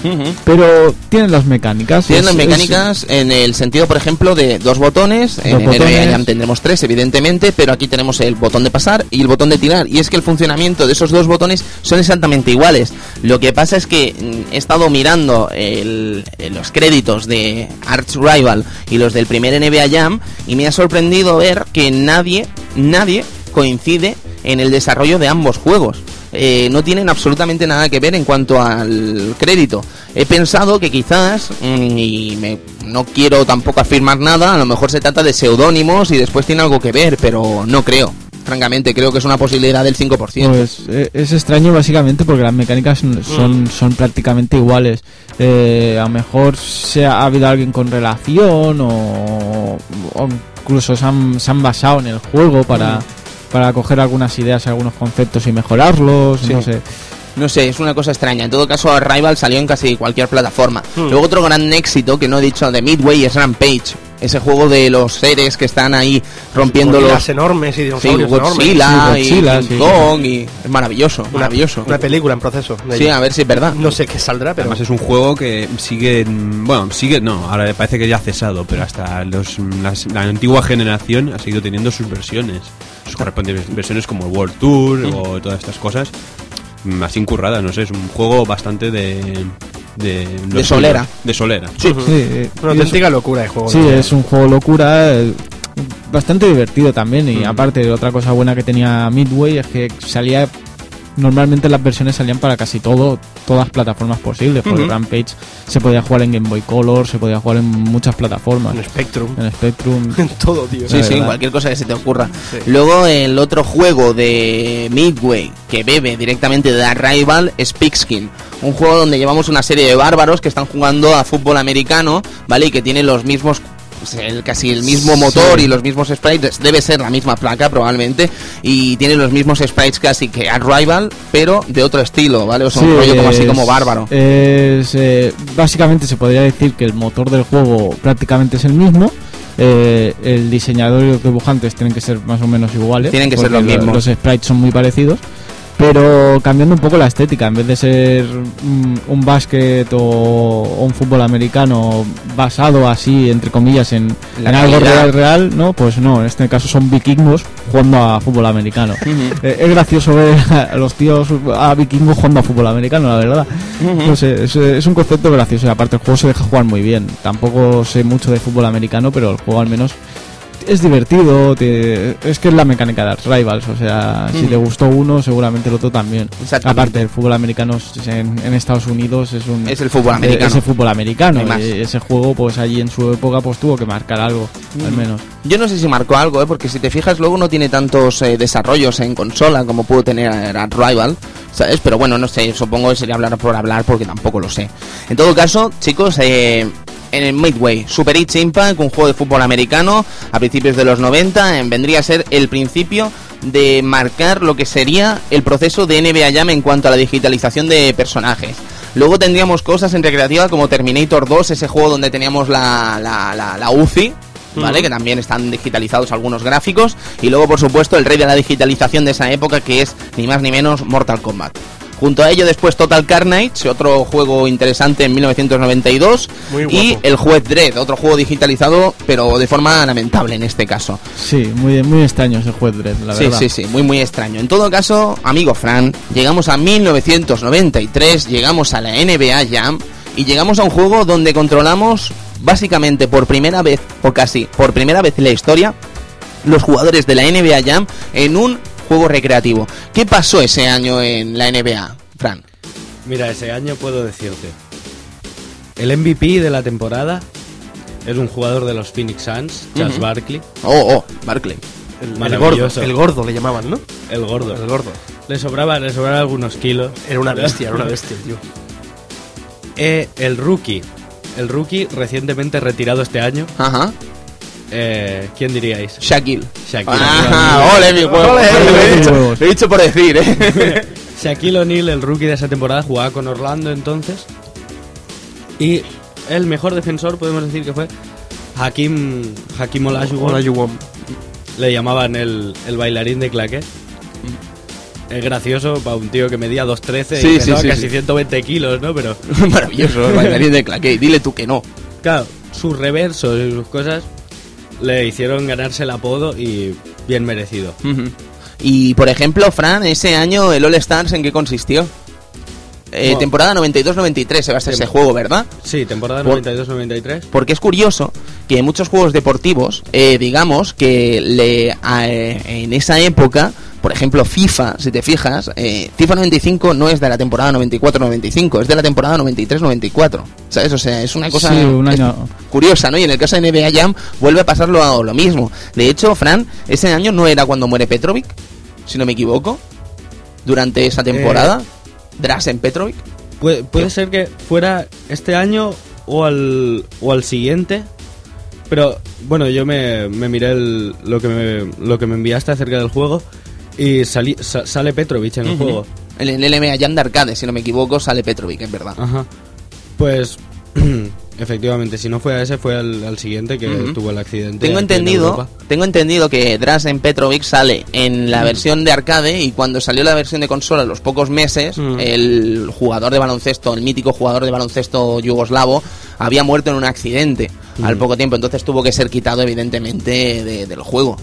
Pero tienen las mecánicas. Tienen las mecánicas en el sentido, por ejemplo, de dos botones. en Dos el NBA botones. Tendremos tres, evidentemente, pero aquí tenemos el botón de pasar y el botón de tirar. Y es que el funcionamiento de esos dos botones son exactamente iguales. Lo que pasa es que mm, he estado mirando el- eh, los créditos de Arch Rival y los del primer NBA Jam y me ha sorprendido ver que nadie, nadie coincide en el desarrollo de ambos juegos. Eh, no tienen absolutamente nada que ver en cuanto al crédito. He pensado que quizás, mm, y me- no quiero tampoco afirmar nada, a lo mejor se trata de seudónimos y después tiene algo que ver, pero no creo. Francamente, creo que es una posibilidad del 5%. Pues eh, es extraño básicamente porque las mecánicas son, son, son prácticamente iguales. Eh, a lo mejor se ha, ha habido alguien con relación o, o incluso se han, se han basado en el juego para, para coger algunas ideas, algunos conceptos y mejorarlos. No sé. No sé, es una cosa extraña. En todo caso, Rival salió en casi cualquier plataforma. Luego otro gran éxito que no he dicho de Midway es Rampage. Ese juego de los seres que están ahí rompiendo los... Enormes y Sí, dinosaurios enormes. Godzilla, Sí, y Godzilla, King sí. Kong y... Es maravilloso, Una, maravilloso. una película en proceso. de Sí, a ver si es verdad. No sé qué saldrá, pero... Además es un juego que sigue, bueno, sigue, no, ahora parece que ya ha cesado, pero hasta los, las- la antigua generación ha seguido teniendo sus versiones, sus correspondientes versiones como el World Tour o todas estas cosas, mm, así incurradas, no sé, es un juego bastante de... De, solera. De solera. Sí. Sí, Una auténtica locura de juego. Sí, ¿no? es un juego locura, eh, bastante divertido también. Y aparte, otra cosa buena que tenía Midway es que salía. Normalmente las versiones salían para casi todo, todas las plataformas posibles. Porque Ujú. Rampage se podía jugar en Game Boy Color, se podía jugar en muchas plataformas. En Spectrum. En Spectrum. En todo, tío. Sí, sí, verdad. cualquier cosa que se te ocurra. Sí. Luego el otro juego de Midway que bebe directamente de Arrival es Pigskin. Un juego donde llevamos una serie de bárbaros que están jugando a fútbol americano, ¿vale? Y que tiene los mismos es el- casi el mismo motor y los mismos sprites, debe ser la misma placa probablemente, y tiene los mismos sprites casi que Art Rival, pero de otro estilo, ¿vale? O sea, un rollo como así como bárbaro. es, eh, básicamente se podría decir que el motor del juego prácticamente es el mismo. eh, el diseñador y los dibujantes tienen que ser más o menos iguales. Tienen que ser los lo- mismos. Los sprites son muy parecidos. Pero cambiando un poco la estética, en vez de ser mm, un básquet o, o un fútbol americano basado así, entre comillas, en, algo real, real, no, pues no, en este caso son vikingos jugando a fútbol americano. Eh, es gracioso ver a los tíos a vikingos jugando a fútbol americano, la verdad. No sé, es, es un concepto gracioso y aparte el juego se deja jugar muy bien. Tampoco sé mucho de fútbol americano, pero el juego al menos es divertido. te- es que es la mecánica de Arch Rivals, o sea, si Ujú. te gustó uno, seguramente el otro también. Aparte, el fútbol americano en, en Estados Unidos es un Es el fútbol eh, americano. es el fútbol americano. Y ese juego, pues allí en su época, pues tuvo que marcar algo, al menos. Yo no sé si marcó algo, ¿eh? porque si te fijas, luego no tiene tantos eh, desarrollos en consola como pudo tener Art Rival, ¿sabes? Pero bueno, no sé, supongo que sería hablar por hablar porque tampoco lo sé. En todo caso, chicos, eh, en el Midway, Super Hits Impact, un juego de fútbol americano a principios de los 90, eh, vendría a ser el principio de marcar lo que sería el proceso de NBA Jam en cuanto a la digitalización de personajes. Luego tendríamos cosas en recreativa como Terminator 2, ese juego donde teníamos la, la, la, la UCI, ¿vale? Que también están digitalizados algunos gráficos. Y luego, por supuesto, el rey de la digitalización de esa época, que es ni más ni menos Mortal Kombat. Junto a ello, después Total Carnage, otro juego interesante en 1992. Muy guapo. y el Juez Dredd, otro juego digitalizado, pero de forma lamentable en este caso. Sí, muy, muy extraño ese juez Dredd, la sí, verdad. sí, sí, muy, muy extraño. En todo caso, amigo Fran, llegamos a 1993, llegamos a la NBA Jam y llegamos a un juego donde controlamos básicamente por primera vez, o casi por primera vez en la historia, los jugadores de la NBA Jam en un juego recreativo. ¿Qué pasó ese año en la NBA, Fran? Mira, ese año puedo decirte. El MVP de la temporada es un jugador de los Phoenix Suns, Charles. Barkley, Oh, oh, Barclay. El, el gordo, el gordo le llamaban, ¿no? el gordo. El gordo. Le sobraba, le sobraban algunos kilos. Era una bestia, era una bestia, tío. Eh, el rookie. El rookie recientemente retirado este año. Ajá. Eh, ¿Quién diríais? Shaquille. Shaquille Ajá, ole mi juego. Ole, lo, he dicho, huevos. lo he dicho por decir, eh. Shaquille O'Neal, el rookie de esa temporada, jugaba con Orlando entonces. Y el mejor defensor, podemos decir que fue Hakim, Hakim Olajuwon. Olajuwon. Le llamaban el, el bailarín de claqué. Es gracioso para un tío que medía 2'13 Sí, y sí, pesaba sí, casi sí. 120 kilos, ¿no? Pero Maravilloso, el bailarín de claqué. Dile tú que no. claro, sus reversos y sus cosas le hicieron ganarse el apodo y bien merecido. Y por ejemplo, Fran, ese año el All Stars en qué consistió? Eh, Bueno. temporada 92-93 se va a ser ese Tem- juego, ¿verdad? Sí, temporada Por- 92-93. Porque es curioso que en muchos juegos deportivos, eh, digamos que le, a- eh, en esa época, por ejemplo FIFA, si te fijas, eh, FIFA 95 no es de la temporada 94-95, es de la temporada 93-94. ¿Sabes? O sea, es una cosa Sí, un es año. curiosa, ¿no? Y en el caso de NBA Jam vuelve a pasarlo a lo mismo. De hecho, Fran, ese año no era cuando muere Petrovic, si no me equivoco, durante esa temporada. Drasen Petrovic. Puede, puede ser que fuera este año o al, o al siguiente. Pero bueno, yo me, me miré el- lo, que me, lo que me enviaste acerca del juego y salí- sa- sale Petrovic en el juego. En el NBA Jam de arcade, si no me equivoco, sale Petrovic, es verdad. Ajá. Pues efectivamente, si no fue a ese, fue al, al siguiente que tuvo el accidente. Tengo en entendido, tengo entendido que Drasen Petrovic sale en la versión de arcade y cuando salió la versión de consola a los pocos meses, el jugador de baloncesto, el mítico jugador de baloncesto yugoslavo, había muerto en un accidente al poco tiempo, entonces tuvo que ser quitado evidentemente de- del juego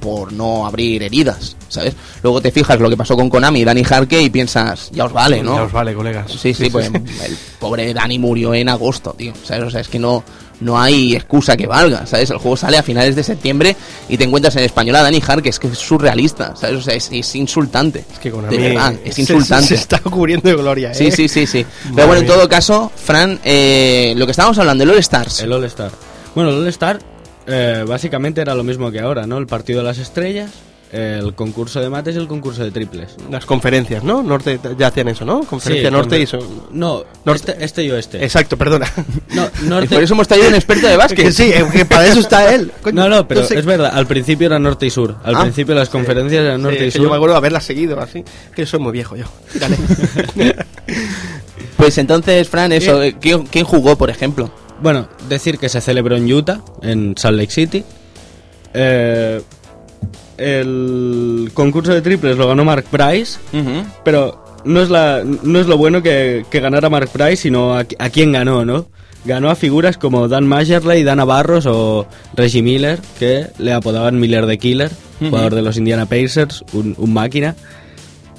por no abrir heridas, ¿sabes? Luego te fijas lo que pasó con Konami y Dani Harke y piensas, ya os vale, ¿no? Ya os vale, colegas. Sí, sí, pues el pobre Dani murió en agosto, tío. ¿Sabes? O sea, es que no, no hay excusa que valga, ¿sabes? El juego sale a finales de septiembre y te encuentras en español a Dani que es que es surrealista, ¿sabes? O sea, es, es insultante. Es que con de verdad, es insultante. Se, está cubriendo de gloria, ¿eh? Sí, sí, sí, sí. Pero bueno, en todo caso, Fran, eh, lo que estábamos hablando, el All Stars. El All-Star. Bueno, el All-Star eh, básicamente era lo mismo que ahora, ¿no? El partido de las estrellas. el concurso de mates y el concurso de triples. Las conferencias, ¿no? Norte ya hacían eso, ¿no? Conferencia Sí, norte y eso. No, Norte. Este, este y oeste. Exacto, perdona. No, Y norte... por eso hemos traído un experto de básquet. que sí, que para eso está él. Coño, No, no, pero sé. es verdad, al principio era norte y sur. Al Ah, principio las conferencias eran Sí, norte y sur. yo me acuerdo de haberla seguido así. Que soy muy viejo yo. Dale. Pues entonces, Fran, eso, ¿quién, quién jugó, por ejemplo? Bueno, decir que se celebró en Utah, en Salt Lake City. Eh, el concurso de triples lo ganó Mark Price, pero no es, la, no es lo bueno que, que ganara Mark Price, sino a, a quién ganó, ¿no? Ganó a figuras como Dan Majerley, Dana Barros o Reggie Miller, que le apodaban Miller the Killer, jugador de los Indiana Pacers, un, un máquina.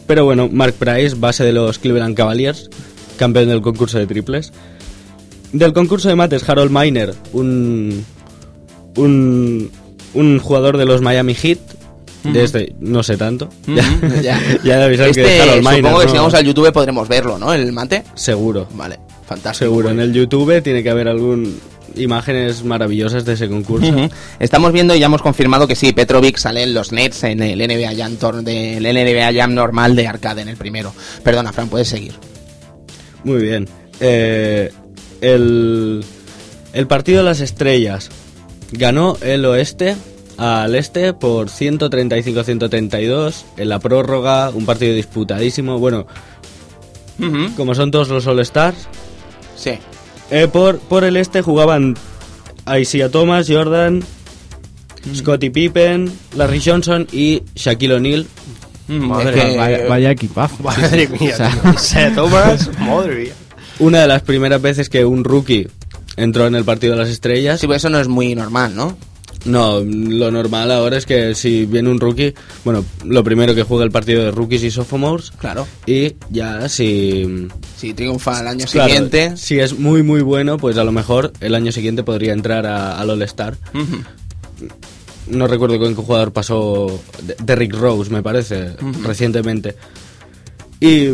Pero bueno, Mark Price, base de los Cleveland Cavaliers, campeón del concurso de triples. Del concurso de mates, Harold Miner, un, un, un jugador de los Miami Heat. De este, no sé tanto. Ya. ya Este, que Harold Miner. supongo que ¿no? si vamos al YouTube podremos verlo, ¿no? El mate. Seguro. Vale, fantástico. Seguro. En el YouTube tiene que haber algún imágenes maravillosas de ese concurso. Estamos viendo y ya hemos confirmado que sí, Petrovic sale en los Nets en el NBA Jam, Tour- del NBA Jam normal de arcade en el primero. Perdona, Fran, puedes seguir. Muy bien. Eh, el, el partido de las estrellas ganó el oeste al este por 135-132 en la prórroga, un partido disputadísimo. Bueno, como son todos los All-Stars, Sí. eh, por, por el este jugaban Isaiah Thomas, Jordan, Scottie Pippen, Larry Johnson y Shaquille O'Neal. Es que- Vaya, vaya equipazo. Madre mía. O sea, Thomas, madre mía. Una de las primeras veces que un rookie entró en el partido de las estrellas. Sí, pues eso no es muy normal, ¿no? No, lo normal ahora es que si viene un rookie, bueno, lo primero que juega el partido de rookies y sophomores Claro. y ya si Si triunfa el año claro, siguiente. si es muy muy bueno, pues a lo mejor el año siguiente podría entrar a- al All Star. Ujú. No recuerdo con qué jugador pasó de- Derrick Rose, me parece, recientemente. Y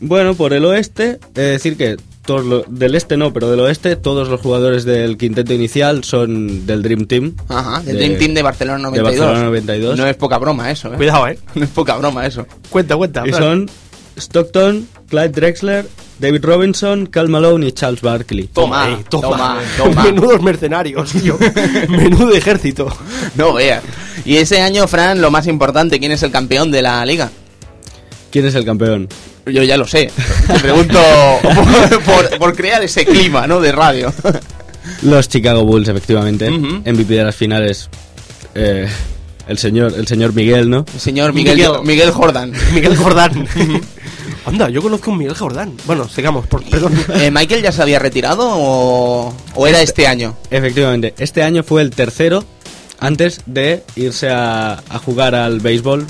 bueno, por el oeste, es decir que todos lo- del este no, pero del oeste, todos los jugadores del quinteto inicial son del Dream Team. Ajá, del De- Dream Team de Barcelona 92. de Barcelona 92. No es poca broma eso, ¿eh? Cuidado, eh. No es poca broma eso. Cuenta, cuenta. Y son Stockton, Clyde Drexler, David Robinson, Cal Malone y Charles Barkley. Toma, Ahí, toma, toma. Menudos mercenarios, tío. Menudo ejército. No veas. Y ese año, Fran, lo más importante, ¿quién es el campeón de la liga? ¿Quién es el campeón? Yo ya lo sé. Te pregunto por, por- por crear ese clima, ¿no? De radio. Los Chicago Bulls, efectivamente. Ujú. MVP de las finales. eh, el señor, el señor Miguel, ¿no? El señor Miguel, Miguel. Miguel Jordan. Miguel Jordán. Anda, yo conozco a un Miguel Jordán. Bueno, sigamos, por, perdón. Eh, ¿Michael ya se había retirado o, o era este año? Efectivamente. Este año fue el tercero antes de irse a, a jugar al béisbol.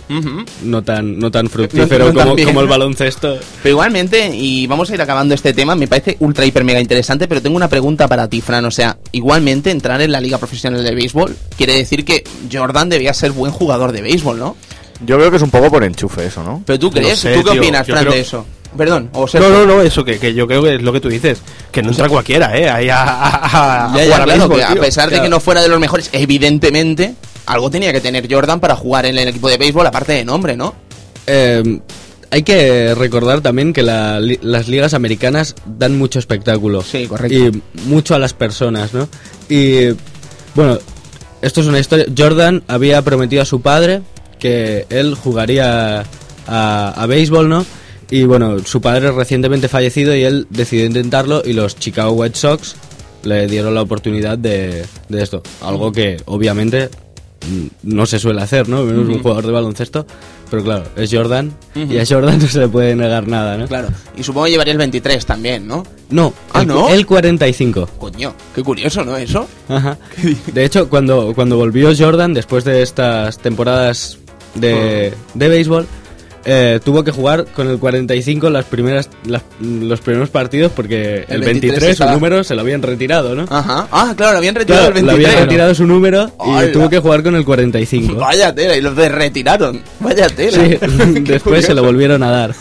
No tan, no tan fructífero No- no como, el baloncesto. Pero igualmente, y vamos a ir acabando este tema, me parece ultra hiper mega interesante, pero tengo una pregunta para ti, Fran. O sea, igualmente entrar en la liga profesional de béisbol quiere decir que Jordan debía ser buen jugador de béisbol, ¿no? Yo creo que es un poco por enchufe eso, ¿no? Pero tú No crees, sé, ¿tú qué tío, opinas, Fran, creo- de eso? Perdón, o sea, No, no, no, eso que, que yo creo que es lo que tú dices. Que no entra cualquiera, ¿eh? Ahí a, a- a- a Ya, ya, jugar a claro, béisbol, que a tío. pesar de que no fuera de los mejores, evidentemente, algo tenía que tener Jordan para jugar en el equipo de béisbol, aparte de nombre, ¿no? Eh, hay que recordar también que la li- las ligas americanas dan mucho espectáculo. Sí, correcto. Y mucho a las personas, ¿no? Y bueno, esto es una historia. Jordan había prometido a su padre que él jugaría a, a béisbol, ¿no? Y bueno, su padre recientemente fallecido y él decidió intentarlo y los Chicago White Sox le dieron la oportunidad de, de esto. Algo que obviamente mm, no se suele hacer, ¿no? Es un jugador de baloncesto, pero claro, es Jordan y a Jordan no se le puede negar nada, ¿no? Claro. Y supongo que llevaría el 23 también, ¿no? No, Ah, el, ¿no? el 45. Coño, qué curioso, ¿no? Eso. Ajá. De hecho, cuando, cuando volvió Jordan, después de estas temporadas de, de béisbol, eh, tuvo que jugar con el 45 las primeras, las- los primeros partidos porque El el, 23 23, su número se lo habían retirado, ¿no? Ajá. Ah, claro, lo habían retirado Claro, el le 23. habían retirado su número y Hola. tuvo que jugar con el 45. Vaya tela, y los de retiraron. Vaya tela. Sí, después se lo volvieron a dar.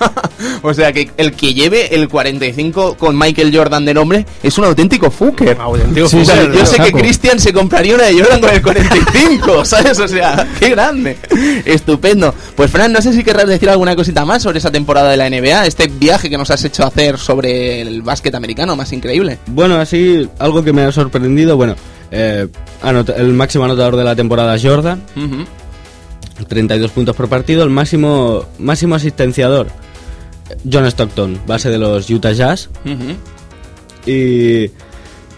o sea que el que lleve el 45 con Michael Jordan de nombre es un auténtico fucker. Auténtico Sí, O sea, sí, yo sé que saco. Cristian se compraría una de Jordan con el 45, ¿sabes? O sea, qué grande. Estupendo. Pues Fran, no sé si querrás decir alguna cosita más sobre esa temporada de la NBA, este viaje que nos has hecho hacer sobre el básquet americano más increíble. Bueno, así, algo que me ha sorprendido, bueno, eh, el máximo anotador de la temporada es Jordan, 32 puntos por partido, el máximo, máximo asistenciador, John Stockton, base de los Utah Jazz, y,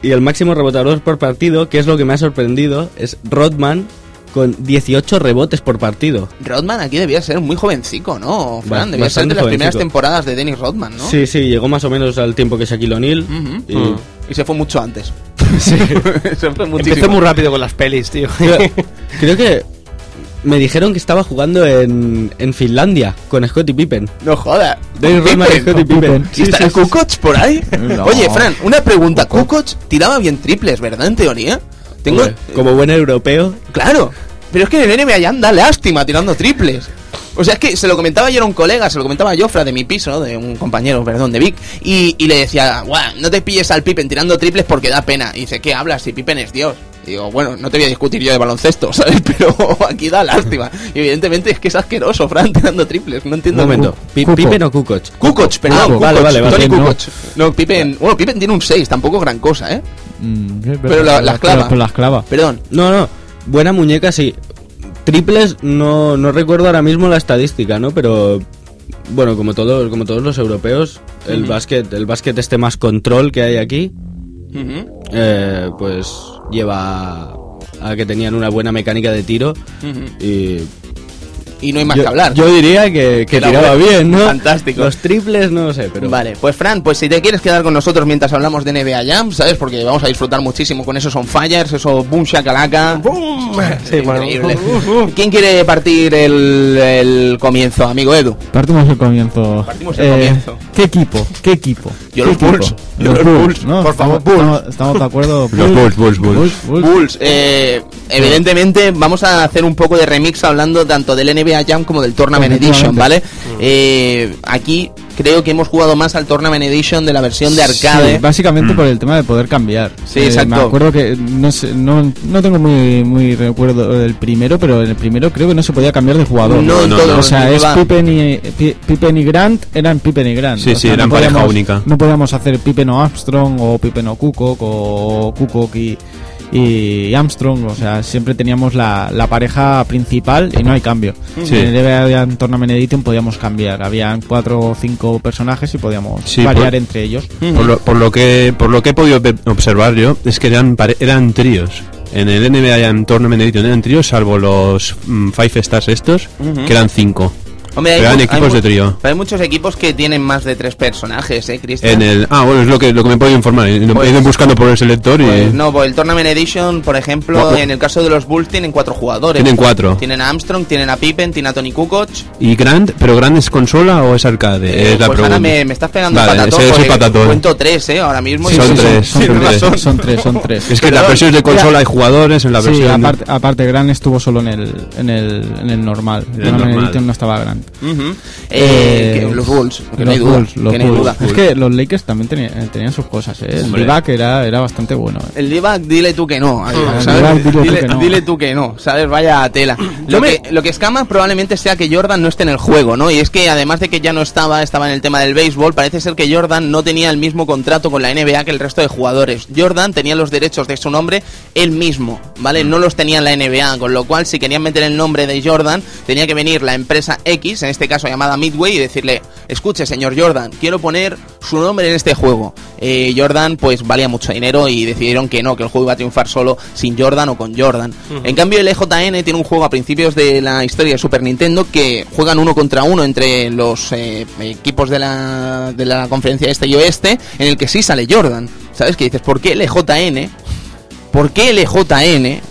y el máximo rebotador por partido, que es lo que me ha sorprendido, es Rodman con 18 rebotes por partido. Rodman aquí debía ser muy jovencico, ¿no? Fran, debía ser de las primeras temporadas de Dennis Rodman, ¿no? Sí, sí, llegó más o menos al tiempo que Shaquille O'Neal. Ujú. y- Y se fue mucho antes. se fue muchísimo. Empecé muy rápido con las pelis, tío. Creo, creo que me dijeron que estaba jugando en, en Finlandia con Scottie Pippen. No jodas. Dennis Rodman y Pippen. Scottie Pippen. ¿Y está el Kukoc por ahí? No. Oye, Fran, una pregunta. Kukoc tiraba bien triples, ¿verdad? En teoría. Tengo... Como buen europeo. Claro. Pero es que en el NBA ya anda lástima tirando triples. O sea, es que se lo comentaba yo a un colega, se lo comentaba a Jofra de mi piso, de un compañero, perdón, de Vic, y, y le decía, Guau, no te pilles al Pippen tirando triples porque da pena. Y dice, ¿qué hablas si Pippen es Dios? Y digo, bueno, no te voy a discutir yo de baloncesto, ¿sabes? Pero aquí da lástima. Y evidentemente es que es asqueroso, Fran, tirando triples. No Un entiendo. momento. Pi- Cuco. ¿Pippen o Kukoc? Kukoc, perdón, Ah, Kukoc, vale, vale, vale. Tony Pippen no. Kukoc. No, Pippen, bueno, Pippen tiene un 6, tampoco gran cosa, ¿eh? Mm, sí, Pero la- las clava. Pero las clava. Perdón. No, no. Buena muñeca, sí. Triples, no, no recuerdo ahora mismo la estadística, ¿no? Pero bueno, como todos, como todos los europeos, el básquet, el básquet este más control que hay aquí, eh, pues lleva a que tenían una buena mecánica de tiro y Y no hay más yo, que hablar. yo diría que, que tiraba bien, ¿no? Fantástico. Los triples no lo sé, pero Vale, pues Fran, pues si te quieres quedar con nosotros mientras hablamos de NBA Jam, ¿sabes? Porque vamos a disfrutar muchísimo con esos on fires, esos boom shakalaka. Sí, bueno. Increíble. ¿Quién quiere partir el, el comienzo, amigo Edu? Partimos el comienzo. Partimos el comienzo. ¿Qué equipo? ¿Qué equipo? Yo ¿Qué los equipo? Bulls. Yo Los Bulls, Bulls. ¿no? Por favor, Bulls. estamos- estamos de acuerdo. Los Bulls, Bulls, Bulls. Bulls, eh, evidentemente vamos a hacer un poco de remix hablando tanto del NBA Jam como del Tournament Edition, ¿vale? Eh, aquí creo que hemos jugado más al Tournament Edition de la versión de arcade. Sí, básicamente por el tema de poder cambiar. Eh, Sí, exacto. Me acuerdo que no sé, no, no tengo muy, muy recuerdo del primero, pero en el primero creo que no se podía cambiar de jugador. No, no, no. O sea, es Pippen y, Pi- Pippen y Grant eran Pippen y Grant. Sí, O sí, sea, eran no pareja podíamos- única. No podíamos hacer Pippen o Armstrong o Pippen o Kukoc o Kukoc y, y Armstrong. O sea, siempre teníamos la, la pareja principal y no hay cambio. Sí. En el NBA Jam Tournament Edition podíamos cambiar. Habían cuatro o cinco personajes y podíamos Sí, variar por- entre ellos. Por lo, por lo que por lo que he podido observar yo es que eran eran tríos en el NBA Jam Tournament Edition eran tríos salvo los mm, Five Stars estos que eran cinco Hombre, hay equipos de trío. muchos equipos que tienen más de tres personajes, ¿eh, Cristian? en el ah bueno es lo que lo que me he podido informar he ido Pues- he ido buscando por el selector y Pues no, por el Tournament Edition, por ejemplo, en el caso de los Bulls tienen cuatro jugadores. Tienen cuatro. Tienen a Armstrong, tienen a Pippen, tienen a Tony Kukoc. y Grant pero Grant es consola o es arcade Eh, es la pues ahora me, me estás pegando Vale, patatón. ese- ese patatón. Cuento tres, ¿eh? Ahora mismo. y Son sí, tres, sí, son tres. Son tres, son tres. es que en las versiones de consola hay jugadores en la Sí, versión aparte, aparte Grant estuvo solo en el, en el, en el normal. En el En el normal. Edition no estaba Grant. Eh, que los Bulls, que no hay duda. Bulls, los que no hay Bulls. duda. Es que los Lakers también tenían, eh, tenían sus cosas, ¿eh? El. D-back era, era bastante bueno. ¿eh? El Divac, dile tú que no. amigo, el ¿sabes? Divac, dile tú dile, que no. dile tú que no, ¿sabes? Vaya tela. Lo que, lo que escama probablemente sea que Jordan no esté en el juego, ¿no? Y es que además de que ya no estaba, estaba en el tema del béisbol, parece ser que Jordan no tenía el mismo contrato con la NBA que el resto de jugadores. Jordan tenía los derechos de su nombre él mismo, ¿vale? No los tenía en la NBA, con lo cual si querían meter el nombre de Jordan, tenía que venir la empresa X, en este caso llamada Midway, y decirle, escuche señor Jordan, quiero poner su nombre en este juego. Eh, Jordan pues valía mucho dinero y decidieron que no, que el juego iba a triunfar solo sin Jordan o con Jordan. En cambio el EJN tiene un juego a principios de la historia de Super Nintendo que juegan uno contra uno entre los eh, equipos de la, de la conferencia este y oeste, en el que sí sale Jordan. ¿Sabes? Que dices, ¿por qué el EJN? ¿Por qué el EJN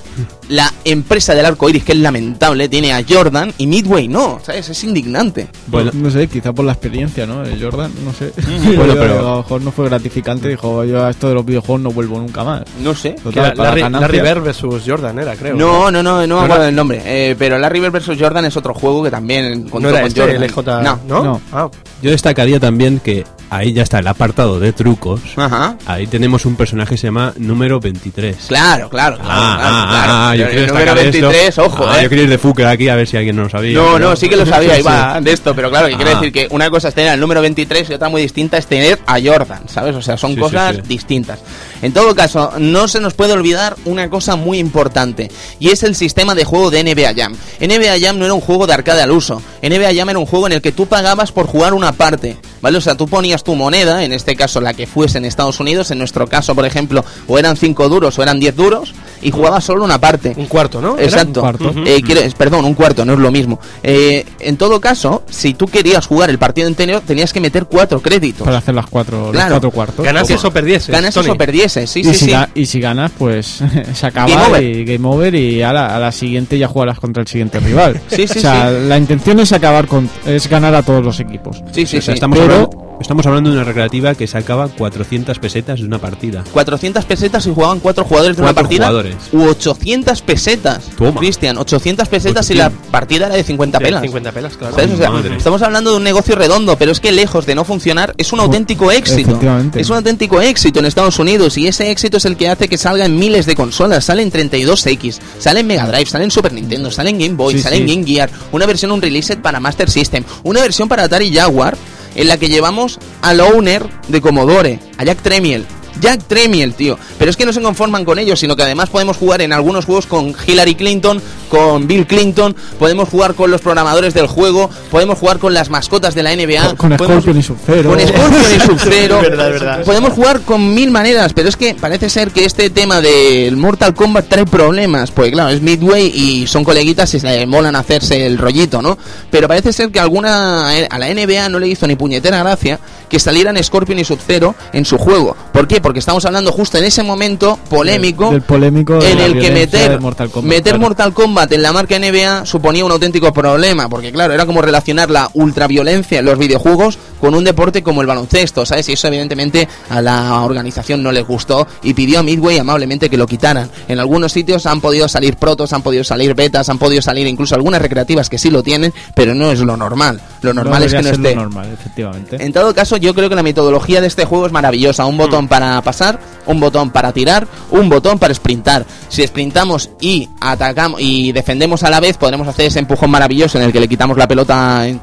la empresa del arco iris, que es lamentable, tiene a Jordan y Midway no, ¿sabes? Es indignante. Bueno, no sé, quizá por la experiencia, ¿no? De Jordan, no sé. Bueno, Yo, pero- A lo mejor no fue gratificante, dijo, yo a esto de los videojuegos no vuelvo nunca más. No sé. Total, era para Larry. Larry Bird versus Jordan era, creo. No, no, no, no me acuerdo del nombre. Eh, pero Larry Bird vs. Jordan es otro juego que también contó No era con este, Jordan. el. No. ¿No? No. Ah, yo destacaría también que ahí ya está el apartado de trucos. Ajá. Ahí tenemos un personaje que se llama número 23. Claro, claro, claro. Ah, claro, ah, claro. Yo El quiero número destacar esto. 23, ojo, Ah, eh. Yo quería ir de Fuker aquí a ver si alguien no lo sabía. No, pero- no, sí que lo sabía, iba de esto, pero claro, que quiero Ah. decir que una cosa es tener el número 23 y otra muy distinta es tener a Jordan, ¿sabes? O sea, son Sí, sí, cosas sí. distintas. En todo caso, no se nos puede olvidar una cosa muy importante, y es el sistema de juego de NBA Jam. NBA Jam no era un juego de arcade al uso, NBA Jam era un juego en el que tú pagabas por jugar una parte, ¿vale? O sea, tú ponías tu moneda, en este caso la que fuese en Estados Unidos, en nuestro caso, por ejemplo, o eran 5 duros o eran 10 duros, y jugabas solo una parte. un cuarto, ¿no? Exacto. Un cuarto. Eh, perdón, un cuarto, no es lo mismo. Eh, en todo caso, si tú querías jugar el partido entero, tenías que meter cuatro créditos. Para hacer las cuatro, Claro. los cuatro cuartos. Ganases o perdieses. Ganas Tony. o perdieses, sí, y, sí, si sí. y si ganas, pues se acaba Game over. y game over y a la, a la siguiente ya jugarás contra el siguiente rival. Sí, sí, o sea, la intención es acabar con es ganar a todos los equipos. Sí, sí, O sea, sí. estamos, Pero- hablando, estamos hablando de una recreativa que sacaba 400 pesetas de una partida. 400 pesetas y jugaban cuatro jugadores de una partida. jugadores. U 800 pesetas. Toma. Cristian, 800 pesetas y la 800. partida era de 50 De pelas. 50 pelas, claro. ¿Sabes? O sea, Madre. estamos hablando de un negocio redondo, pero es que lejos de no funcionar, es un auténtico éxito. Es un auténtico éxito en Estados Unidos y ese éxito es el que hace que salga en miles de consolas. Sale en 32X, sale en Mega Drive, sale en Super Nintendo, sale en Game Boy, Sí, sale en sí. Game Gear, una versión un release para Master System, una versión para Atari Jaguar en la que llevamos al owner de Commodore, a Jack Tremiel. Jack Tremiel, tío. Pero es que no se conforman con ellos, sino que además podemos jugar en algunos juegos con Hillary Clinton, con Bill Clinton, podemos jugar con los programadores del juego, podemos jugar con las mascotas de la NBA, Con, con podemos- Scorpion y Sub-Zero. con Scorpion y Sub-Zero. Verdad, verdad. Podemos jugar con mil maneras, pero es que parece ser que este tema del Mortal Kombat trae problemas. Pues claro, es Midway y son coleguitas y se le molan hacerse el rollito, ¿no? Pero parece ser que alguna eh, a la NBA no le hizo ni puñetera gracia que salieran Scorpion y Sub-Zero en su juego. ¿Por qué? Porque estamos hablando justo en ese momento polémico Del- del polémico en el que meter de Mortal Kombat, meter claro. Mortal Kombat en la marca NBA suponía un auténtico problema, porque claro, era como relacionar la ultraviolencia en los videojuegos con un deporte como el baloncesto, ¿sabes? Y eso evidentemente a la organización no les gustó y pidió a Midway amablemente que lo quitaran. En algunos sitios han podido salir protos, han podido salir betas, han podido salir incluso algunas recreativas que sí lo tienen, pero no es lo normal. Lo normal es que no esté. lo normal, efectivamente. En todo caso, yo creo que la metodología de este juego es maravillosa. Un botón para pasar, un botón para tirar, un botón para sprintar. Si sprintamos y atacamos y defendemos a la vez, podremos hacer ese empujón maravilloso en el que le quitamos la pelota, eh,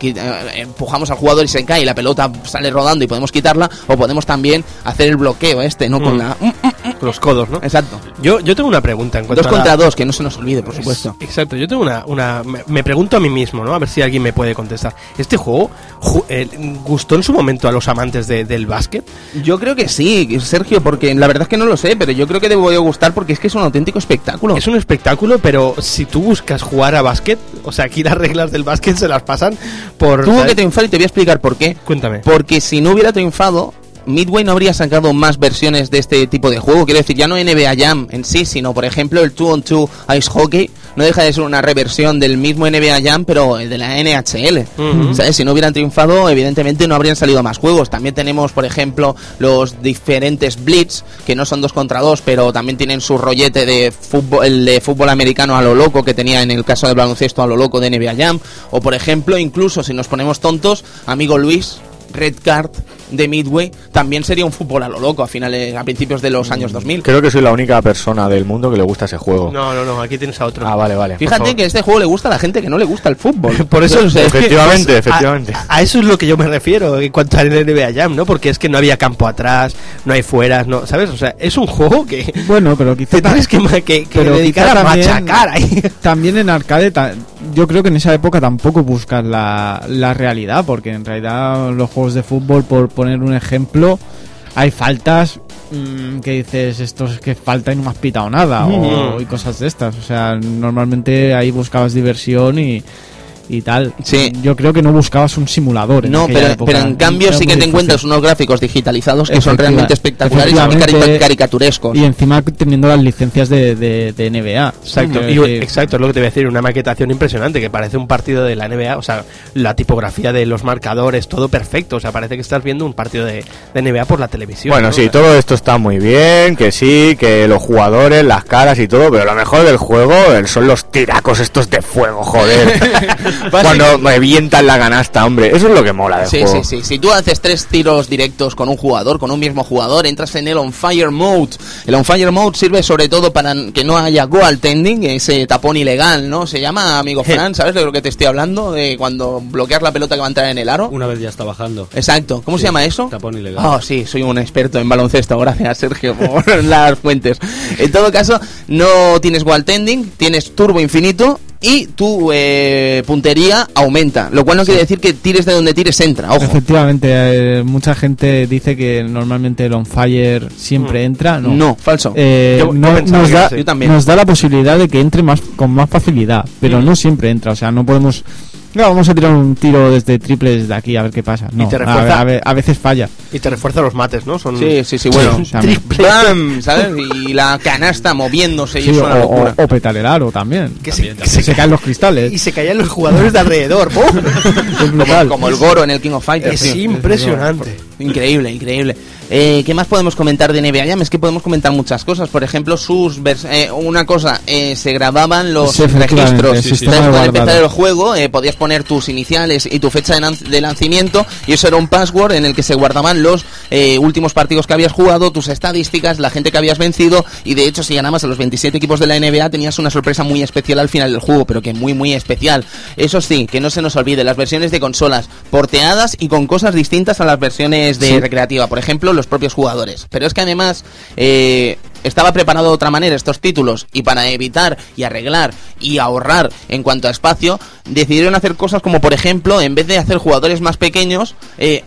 empujamos al jugador y se cae y la pelota sale rodando y podemos quitarla. O podemos también hacer el bloqueo este, ¿no? Con Mm. la... mm, mm, Con los codos, ¿no? Exacto. Yo, yo tengo una pregunta en cuanto Dos a la- contra dos, que no se nos olvide, por supuesto. Exacto, yo tengo una... una me, me pregunto a mí mismo, ¿no? A ver si alguien me puede contestar. ¿Este juego ju- eh, gustó en su momento a los amantes de- del básquet? Yo creo que sí, Sergio, porque la verdad es que no lo sé, pero yo creo que debo gustar porque es que es un auténtico espectáculo. Es un espectáculo, pero si tú buscas jugar a básquet, o sea, aquí las reglas del básquet se las pasan por... Tuvo ¿sabes? que triunfar y te voy a explicar por qué. Porque si no hubiera triunfado, Midway no habría sacado más versiones de este tipo de juego. Quiero decir, ya no NBA Jam en sí, sino por ejemplo el 2-on-2 Ice Hockey. No deja de ser una reversión del mismo NBA Jam, pero de la NHL. ¿Sabes? Si no hubieran triunfado, evidentemente no habrían salido más juegos. También tenemos, por ejemplo, los diferentes Blitz, que no son dos contra dos, pero también tienen su rollete de fútbol, el de fútbol americano a lo loco que tenía en el caso del baloncesto a lo loco de NBA Jam. O por ejemplo, incluso si nos ponemos tontos, amigo Luis, Red Card de Midway también sería un fútbol a lo loco a finales a principios de los años 2000. Creo que soy la única persona del mundo que le gusta ese juego. No, no, no, aquí tienes a otro. Ah, vale, vale. Fíjate que este juego le gusta a la gente que no le gusta el fútbol. Por eso, O sea, es que- Efectivamente, pues, efectivamente. A, eso es lo que yo me refiero en cuanto al NBA Jam, ¿no? Porque es que no había campo atrás, no hay fueras, no, ¿sabes? O sea, es un juego que Bueno, pero quizá te tienes que, dedicar a también- machacar ahí. También en arcade, ta- yo creo que en esa época tampoco buscas la, la realidad, porque en realidad los juegos de fútbol, por poner un ejemplo, hay faltas mm, que dices, esto es que falta y no me has pitado nada, o, y cosas de estas. O sea, normalmente ahí buscabas diversión y, y tal. Sí. Yo creo que no buscabas un simulador. en No, pero, época. pero en cambio sí que te difícil. encuentras unos gráficos digitalizados que son realmente espectaculares y cari- caricaturescos. Y encima teniendo las licencias de, de, de NBA. Exacto, y, exacto, es lo que te voy a decir, una maquetación impresionante que parece un partido de la NBA, o sea, la tipografía de los marcadores, todo perfecto, o sea, parece que estás viendo un partido de, de NBA por la televisión. Bueno, ¿no? sí, todo esto está muy bien, que sí, que los jugadores, las caras y todo, pero lo mejor del juego eh, son los tiracos estos de fuego, joder. Cuando me revientan la canasta, hombre, eso es lo que mola del Sí, juego. sí, sí. Si tú haces tres tiros directos con un jugador, con un mismo jugador, entras en el On Fire Mode. El On Fire Mode sirve sobre todo para que no haya goaltending, ese tapón ilegal, ¿no? Se llama, amigo Fran, ¿sabes de lo que te estoy hablando? De cuando bloqueas la pelota que va a entrar en el aro. Una vez ya está bajando. Exacto. ¿Cómo se llama eso? tapón ilegal. Oh, sí, soy un experto en baloncesto. Gracias, Sergio, por las fuentes. En todo caso, no tienes goaltending, tienes turbo infinito y tu eh, puntería aumenta. Lo cual no quiere decir que tires de donde tires entra, ojo. Efectivamente, eh, mucha gente dice que normalmente el on fire siempre entra. No, No, falso. Eh, Yo- no- nos, da. Yo también. nos da la posibilidad de que entre más con más facilidad, pero Mm. no siempre entra. O sea, no podemos. No, vamos a tirar un tiro desde triple desde aquí a ver qué pasa. No, te a, refuerza- a ve- a veces falla. Y te refuerza los mates, ¿no? Son Sí, sí, sí, bueno. ¡Bam! ¿Sabes? Y la canasta moviéndose y Sí, es o, una locura. o- o petar el aro también. que se, También, que se Se caen los cristales. y se caían los jugadores de alrededor. brutal. Como el Goro en el King of Fighters. es tío. impresionante. Increíble, increíble. Eh, ¿Qué más podemos comentar de NBA Jam? Es que podemos comentar muchas cosas. Por ejemplo, sus eh, una cosa, eh, se grababan los Sí, registros. Entonces, de al empezar el juego, eh, podías poner tus iniciales y tu fecha de, de lanzamiento, y eso era un password en el que se guardaban los eh, últimos partidos que habías jugado, tus estadísticas, la gente que habías vencido, y de hecho, si ganabas a los 27 equipos de la NBA, tenías una sorpresa muy especial al final del juego, pero que muy, muy especial. Eso sí, que no se nos olvide, las versiones de consolas porteadas y con cosas distintas a las versiones de Sí. recreativa, por ejemplo, los propios jugadores. Pero es que además eh, estaba preparado de otra manera estos títulos y para evitar y arreglar y ahorrar en cuanto a espacio, decidieron hacer cosas como, por ejemplo, en vez de hacer jugadores más pequeños, eh,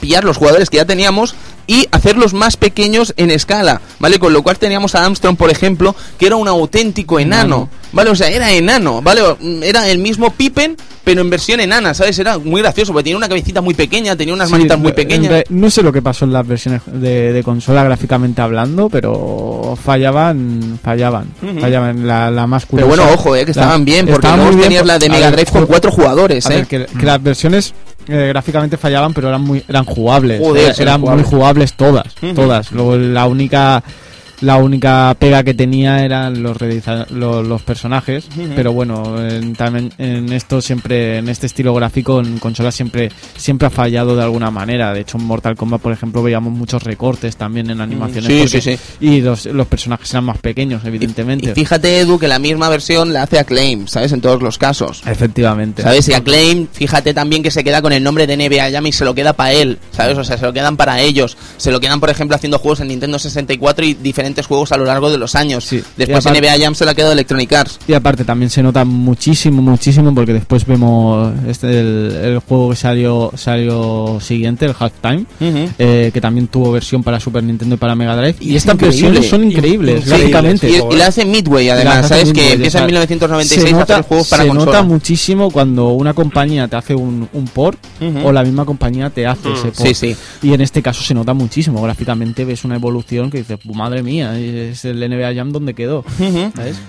pillar los jugadores que ya teníamos y hacerlos más pequeños en escala, ¿vale? Con lo cual teníamos a Armstrong, por ejemplo, que era un auténtico enano, ¿vale? O sea, era enano, ¿vale? Mm, Era el mismo Pippen, pero en versión enana, ¿sabes? Era muy gracioso, porque tenía una cabecita muy pequeña, tenía unas Sí, manitas muy pequeñas. No sé lo que pasó en las versiones de, de consola gráficamente hablando, pero fallaban, fallaban, fallaban. La, la más Pero curiosa- bueno, ojo, eh, que la- estaban bien, porque bien tenías la de Mega Drive con cuatro jugadores, A ¿eh? ver, que, que las versiones eh, gráficamente fallaban, pero eran muy eran jugables. Joder, eran jugables. muy jugables todas, todas. Luego la única la única pega que tenía eran los realiza- lo- los, personajes, pero bueno, en, también en esto siempre en este estilo gráfico en consolas siempre siempre ha fallado de alguna manera. De hecho, en Mortal Kombat, por ejemplo, veíamos muchos recortes también en animaciones Sí, porque- sí, sí. y los, los personajes eran más pequeños, evidentemente. Y fíjate, Edu, que la misma versión la hace Acclaim, ¿sabes? En todos los casos. Efectivamente. ¿Sabes? Y Acclaim, fíjate también que se queda con el nombre de NBA Jam y se lo queda para él, ¿sabes? O sea, se lo quedan para ellos. Se lo quedan, por ejemplo, haciendo juegos en Nintendo 64 y diferentes juegos a lo largo de los años. Sí. Después aparte- NBA Jam se lo ha quedado Electronic Arts. Y aparte también se nota muchísimo, muchísimo, porque después vemos este el, el juego que salió salió siguiente, el Halftime, eh, que también tuvo versión para Super Nintendo y para Mega Drive. Y Y, es estas versiones son increíbles, gráficamente. Y, sí. y la hace Midway, además, hace ¿sabes? Midway, que empieza en 1996 se a nota, hacer juegos para se consola. nota muchísimo cuando una compañía te hace un, un port o la misma compañía te hace ese port. Sí, sí. Y en este caso se nota muchísimo. Gráficamente ves una evolución que dices, "Pu- madre mía, es el NBA Jam donde quedó.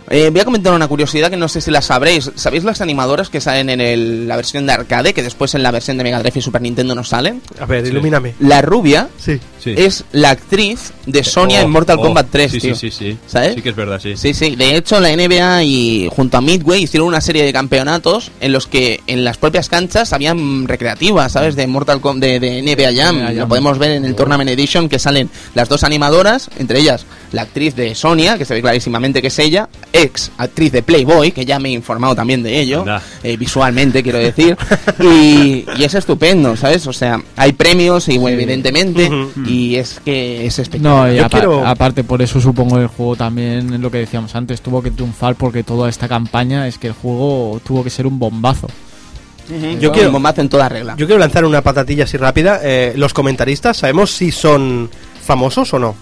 Eh, voy a comentar una curiosidad que no sé si la sabréis. ¿Sabéis las animadoras que salen en el- la versión de arcade, que después en la versión de Mega Drive y Super Nintendo no salen? A ver, ilumíname. La rubia Sí. Sí. es la actriz de Sonia Oh, en Mortal oh, Kombat 3, Sí, tío. sí, sí, sí. ¿Sabes? Sí que es verdad, sí. Sí, sí. De hecho, la NBA y junto a Midway hicieron una serie de campeonatos en los que en las propias canchas habían recreativas, ¿sabes? De Mortal Kombat, de, de NBA Jam. NBA Jam. Lo podemos ver en el Tournament Edition que salen las dos animadoras, entre ellas la actriz de Sonia, que se ve clarísimamente que es ella, ex actriz de Playboy, que ya me he informado también de ello, eh, visualmente quiero decir, y, y es estupendo, ¿sabes? O sea, hay premios, y bueno, evidentemente, Ujú. y es que es espectacular. No, y Yo apa- quiero- aparte por eso supongo el juego también, es lo que decíamos antes, tuvo que triunfar porque toda esta campaña es que el juego tuvo que ser un bombazo. Yo quiero- Un bombazo en toda regla. Yo quiero lanzar una patatilla así rápida. Eh, los comentaristas, ¿sabemos si son famosos o no?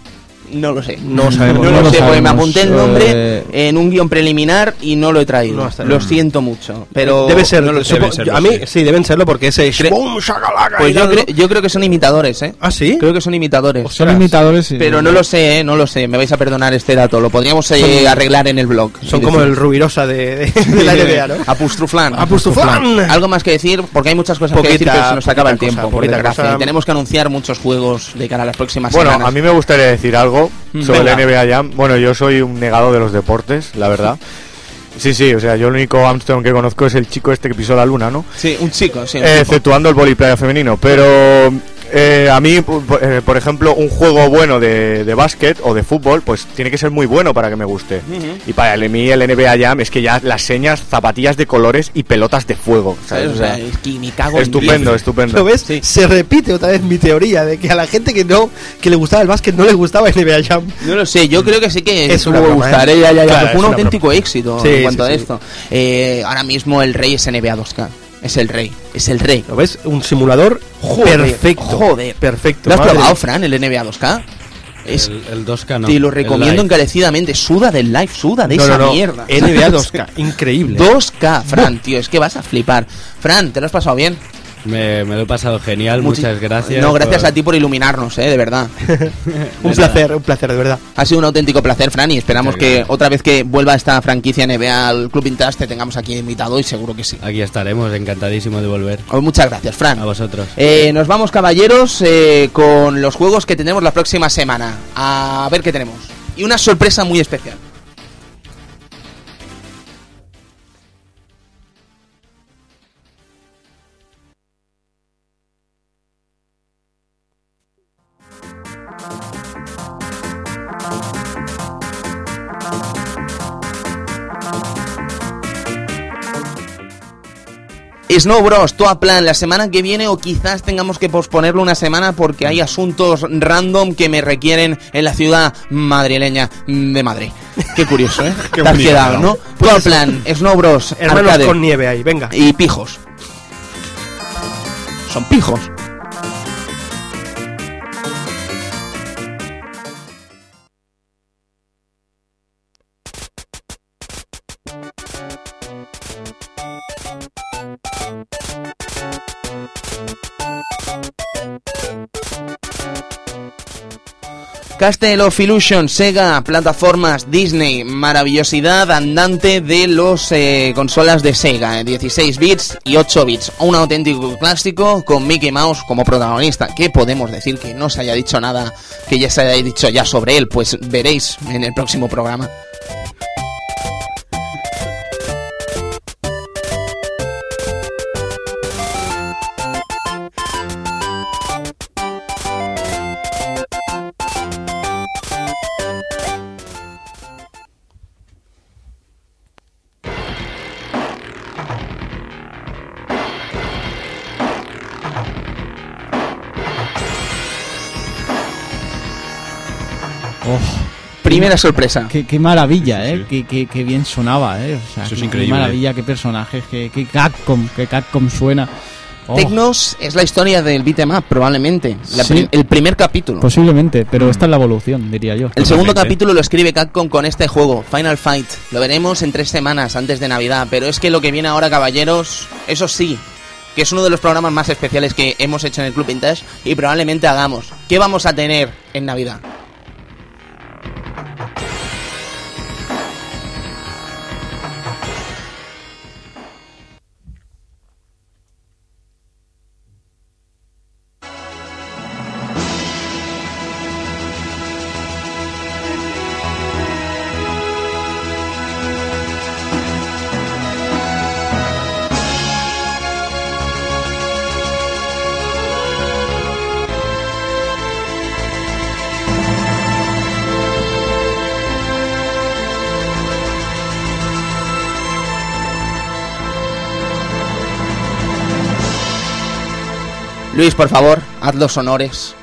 No lo sé. No sabemos. No, No lo, lo sé, porque me apunté el nombre Eh, en un guion preliminar y no lo he traído. No lo bien. siento mucho. Pero Debe ser, no lo sé. serlo, a mí sí. sí. deben serlo porque ese Cre-. Pues yo, cre- yo creo que son imitadores, ¿eh? ¿Ah, sí? Creo que son imitadores. Ostras. Son imitadores. y- Pero no lo sé, ¿eh? no lo sé. Me vais a perdonar este dato. Lo podríamos eh, Son- arreglar en el blog. Son como el Rubirosa de, de, de la NBA, ¿no? Apustruflan. Apustuflan. Algo más que decir, porque hay muchas cosas que Poquita- decir, pero se nos acaba el tiempo, por desgracia. Y tenemos que anunciar muchos juegos de cara a las próximas Bueno, semanas. a mí me gustaría decir algo Sobre venga. el NBA Jam. Bueno, yo soy un negado de los deportes, la verdad. Sí, sí, o sea, yo el único Armstrong que conozco es el chico este que pisó la luna, ¿no? Sí, un chico, sí. un Eh, exceptuando el voliplaya femenino. Pero eh, a mí, eh, por ejemplo, un juego bueno de, de básquet o de fútbol, pues tiene que ser muy bueno para que me guste. Y para el- mí el NBA Jam es que ya las señas, zapatillas de colores y pelotas de fuego. ¿sabes? O sea, es que me cago en estupendo, diez. estupendo. ¿Lo ves? Sí. Se repite otra vez mi teoría de que a la gente que no que le gustaba el básquet no le gustaba el NBA Jam. No lo sé, yo creo que sí que Es una gustar, ¿eh? ¿eh? Ya, ya, ya, Claro, fue un auténtico éxito Sí, en cuanto sí, a sí. esto. Eh, ahora mismo el rey es NBA 2K. Es el rey, es el rey. ¿Lo ves? Un simulador Joder, perfecto. joder. Perfecto. ¿Lo has madre probado. Fran, el NBA 2K? Es, El, el 2K no. te lo recomiendo encarecidamente. Suda del live, suda de No, esa no, no. mierda. NBA 2K. Increíble. 2K, Fran, tío, es que vas a flipar. Fran, ¿te lo has pasado bien? Me, me lo he pasado genial, Muchi- muchas gracias. No, gracias por- a ti por iluminarnos, eh, de verdad. un placer, un placer, de verdad. Ha sido un auténtico placer, Fran, y esperamos que otra vez que vuelva esta franquicia NBA al Club Vintage te tengamos aquí invitado y seguro que sí. Aquí estaremos, encantadísimo de volver. Oh, Muchas gracias, Fran. A vosotros. Eh, nos vamos, caballeros, eh, con los juegos que tenemos la próxima semana. A ver qué tenemos. Y una sorpresa muy especial. Snow Bros, todo plan la semana que viene o quizás tengamos que posponerlo una semana porque hay asuntos random que me requieren en la ciudad madrileña de Madrid. Qué curioso, ¿eh? Qué Te has bonito, quedado, ¿no? ¿no? Todo plan, Snow Bros, arcade con nieve ahí, venga. y pijos. Son pijos. Castle of Illusion, Sega, plataformas, Disney, maravillosidad andante de los eh, consolas de Sega, eh, 16 bits y 8 bits. Un auténtico clásico con Mickey Mouse como protagonista. ¿Qué podemos decir que no se haya dicho nada, que ya se haya dicho ya sobre él? Pues veréis en el próximo programa. Oh, Primera sorpresa. qué, qué maravilla, ¿eh? Sí. Qué, qué- qué bien sonaba, ¿eh? O sea, Eso es increíble. Qué maravilla, qué personajes, qué, qué Capcom, qué Capcom suena. Oh, Tecnos es la historia del beat'em up, probablemente. La Sí. prim- el primer capítulo. Posiblemente, pero esta es la evolución, diría yo. El segundo capítulo lo escribe Capcom con este juego, Final Fight. Lo veremos en tres semanas antes de Navidad, pero es que lo que viene ahora, caballeros, eso sí, que es uno de los programas más especiales que hemos hecho en el Club Vintage y probablemente hagamos. ¿Qué vamos a tener en Navidad? Luis, por favor, haz los honores.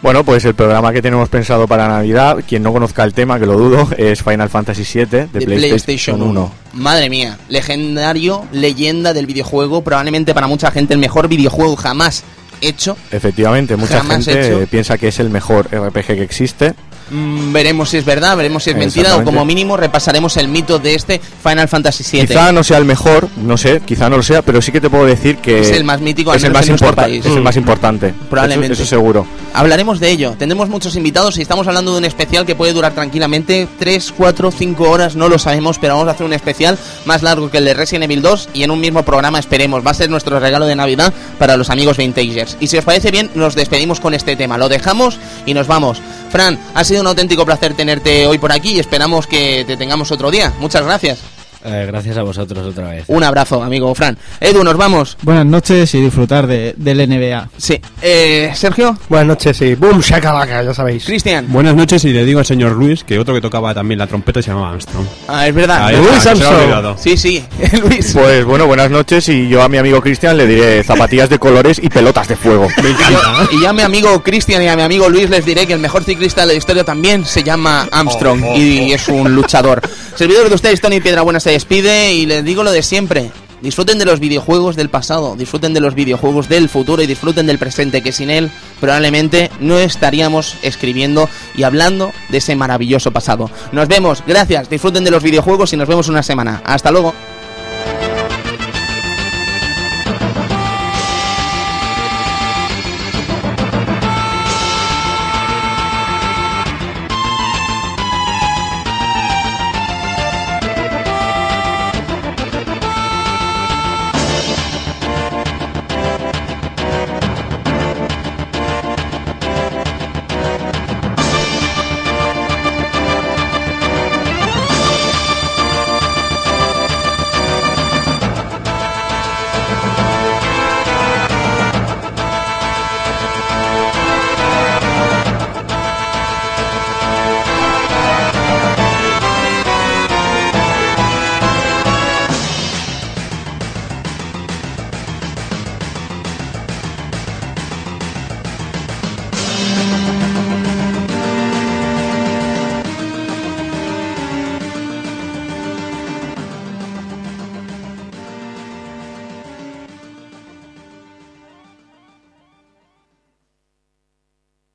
Bueno, pues el programa que tenemos pensado para Navidad, quien no conozca el tema, que lo dudo, es Final Fantasy VII de, de PlayStation, 1. Madre mía, legendario, leyenda del videojuego, probablemente para mucha gente el mejor videojuego jamás hecho. Efectivamente, mucha gente hecho. piensa que es el mejor RPG que existe. Mm, veremos si es verdad, veremos si es mentira o como mínimo repasaremos el mito de este Final Fantasy VII. Quizá no sea el mejor, no sé, quizá no lo sea, pero sí que te puedo decir que Es el más mítico, es el más en nuestro importa- país. es el Mm. más importante. Probablemente. Eso, eso seguro. Hablaremos de ello. Tendremos muchos invitados y estamos hablando de un especial que puede durar tranquilamente 3, 4, 5 horas, no lo sabemos, pero vamos a hacer un especial más largo que el de Resident Evil 2 y en un mismo programa esperemos. Va a ser nuestro regalo de Navidad para los amigos Vintagers. Y si os parece bien, nos despedimos con este tema. Lo dejamos y nos vamos. Fran, ha sido un auténtico placer tenerte hoy por aquí y esperamos que te tengamos otro día. Muchas gracias. Eh, gracias a vosotros otra vez. Un abrazo, amigo Fran. Edu, nos vamos. Buenas noches y disfrutar de, del NBA. Sí. Eh, Sergio, Buenas noches, sí. Boom, shakalaka, ya sabéis. Cristian. Buenas noches y le digo al señor Luis que otro que tocaba también la trompeta se llamaba Armstrong. Ah, es verdad. Ahí Luis está, Armstrong. Sí, sí. Luis. Pues bueno, buenas noches y yo a mi amigo Cristian le diré zapatillas de colores y pelotas de fuego. Me Y, yo- y ya a mi amigo Cristian y a mi amigo Luis les diré que el mejor ciclista de la historia también se llama Armstrong y es un luchador. Servidor de ustedes, Tony Piedrabuena se despide y les digo lo de siempre. Disfruten de los videojuegos del pasado, disfruten de los videojuegos del futuro y disfruten del presente, que sin él probablemente no estaríamos escribiendo y hablando de ese maravilloso pasado. Nos vemos, gracias, disfruten de los videojuegos y nos vemos una semana. Hasta luego.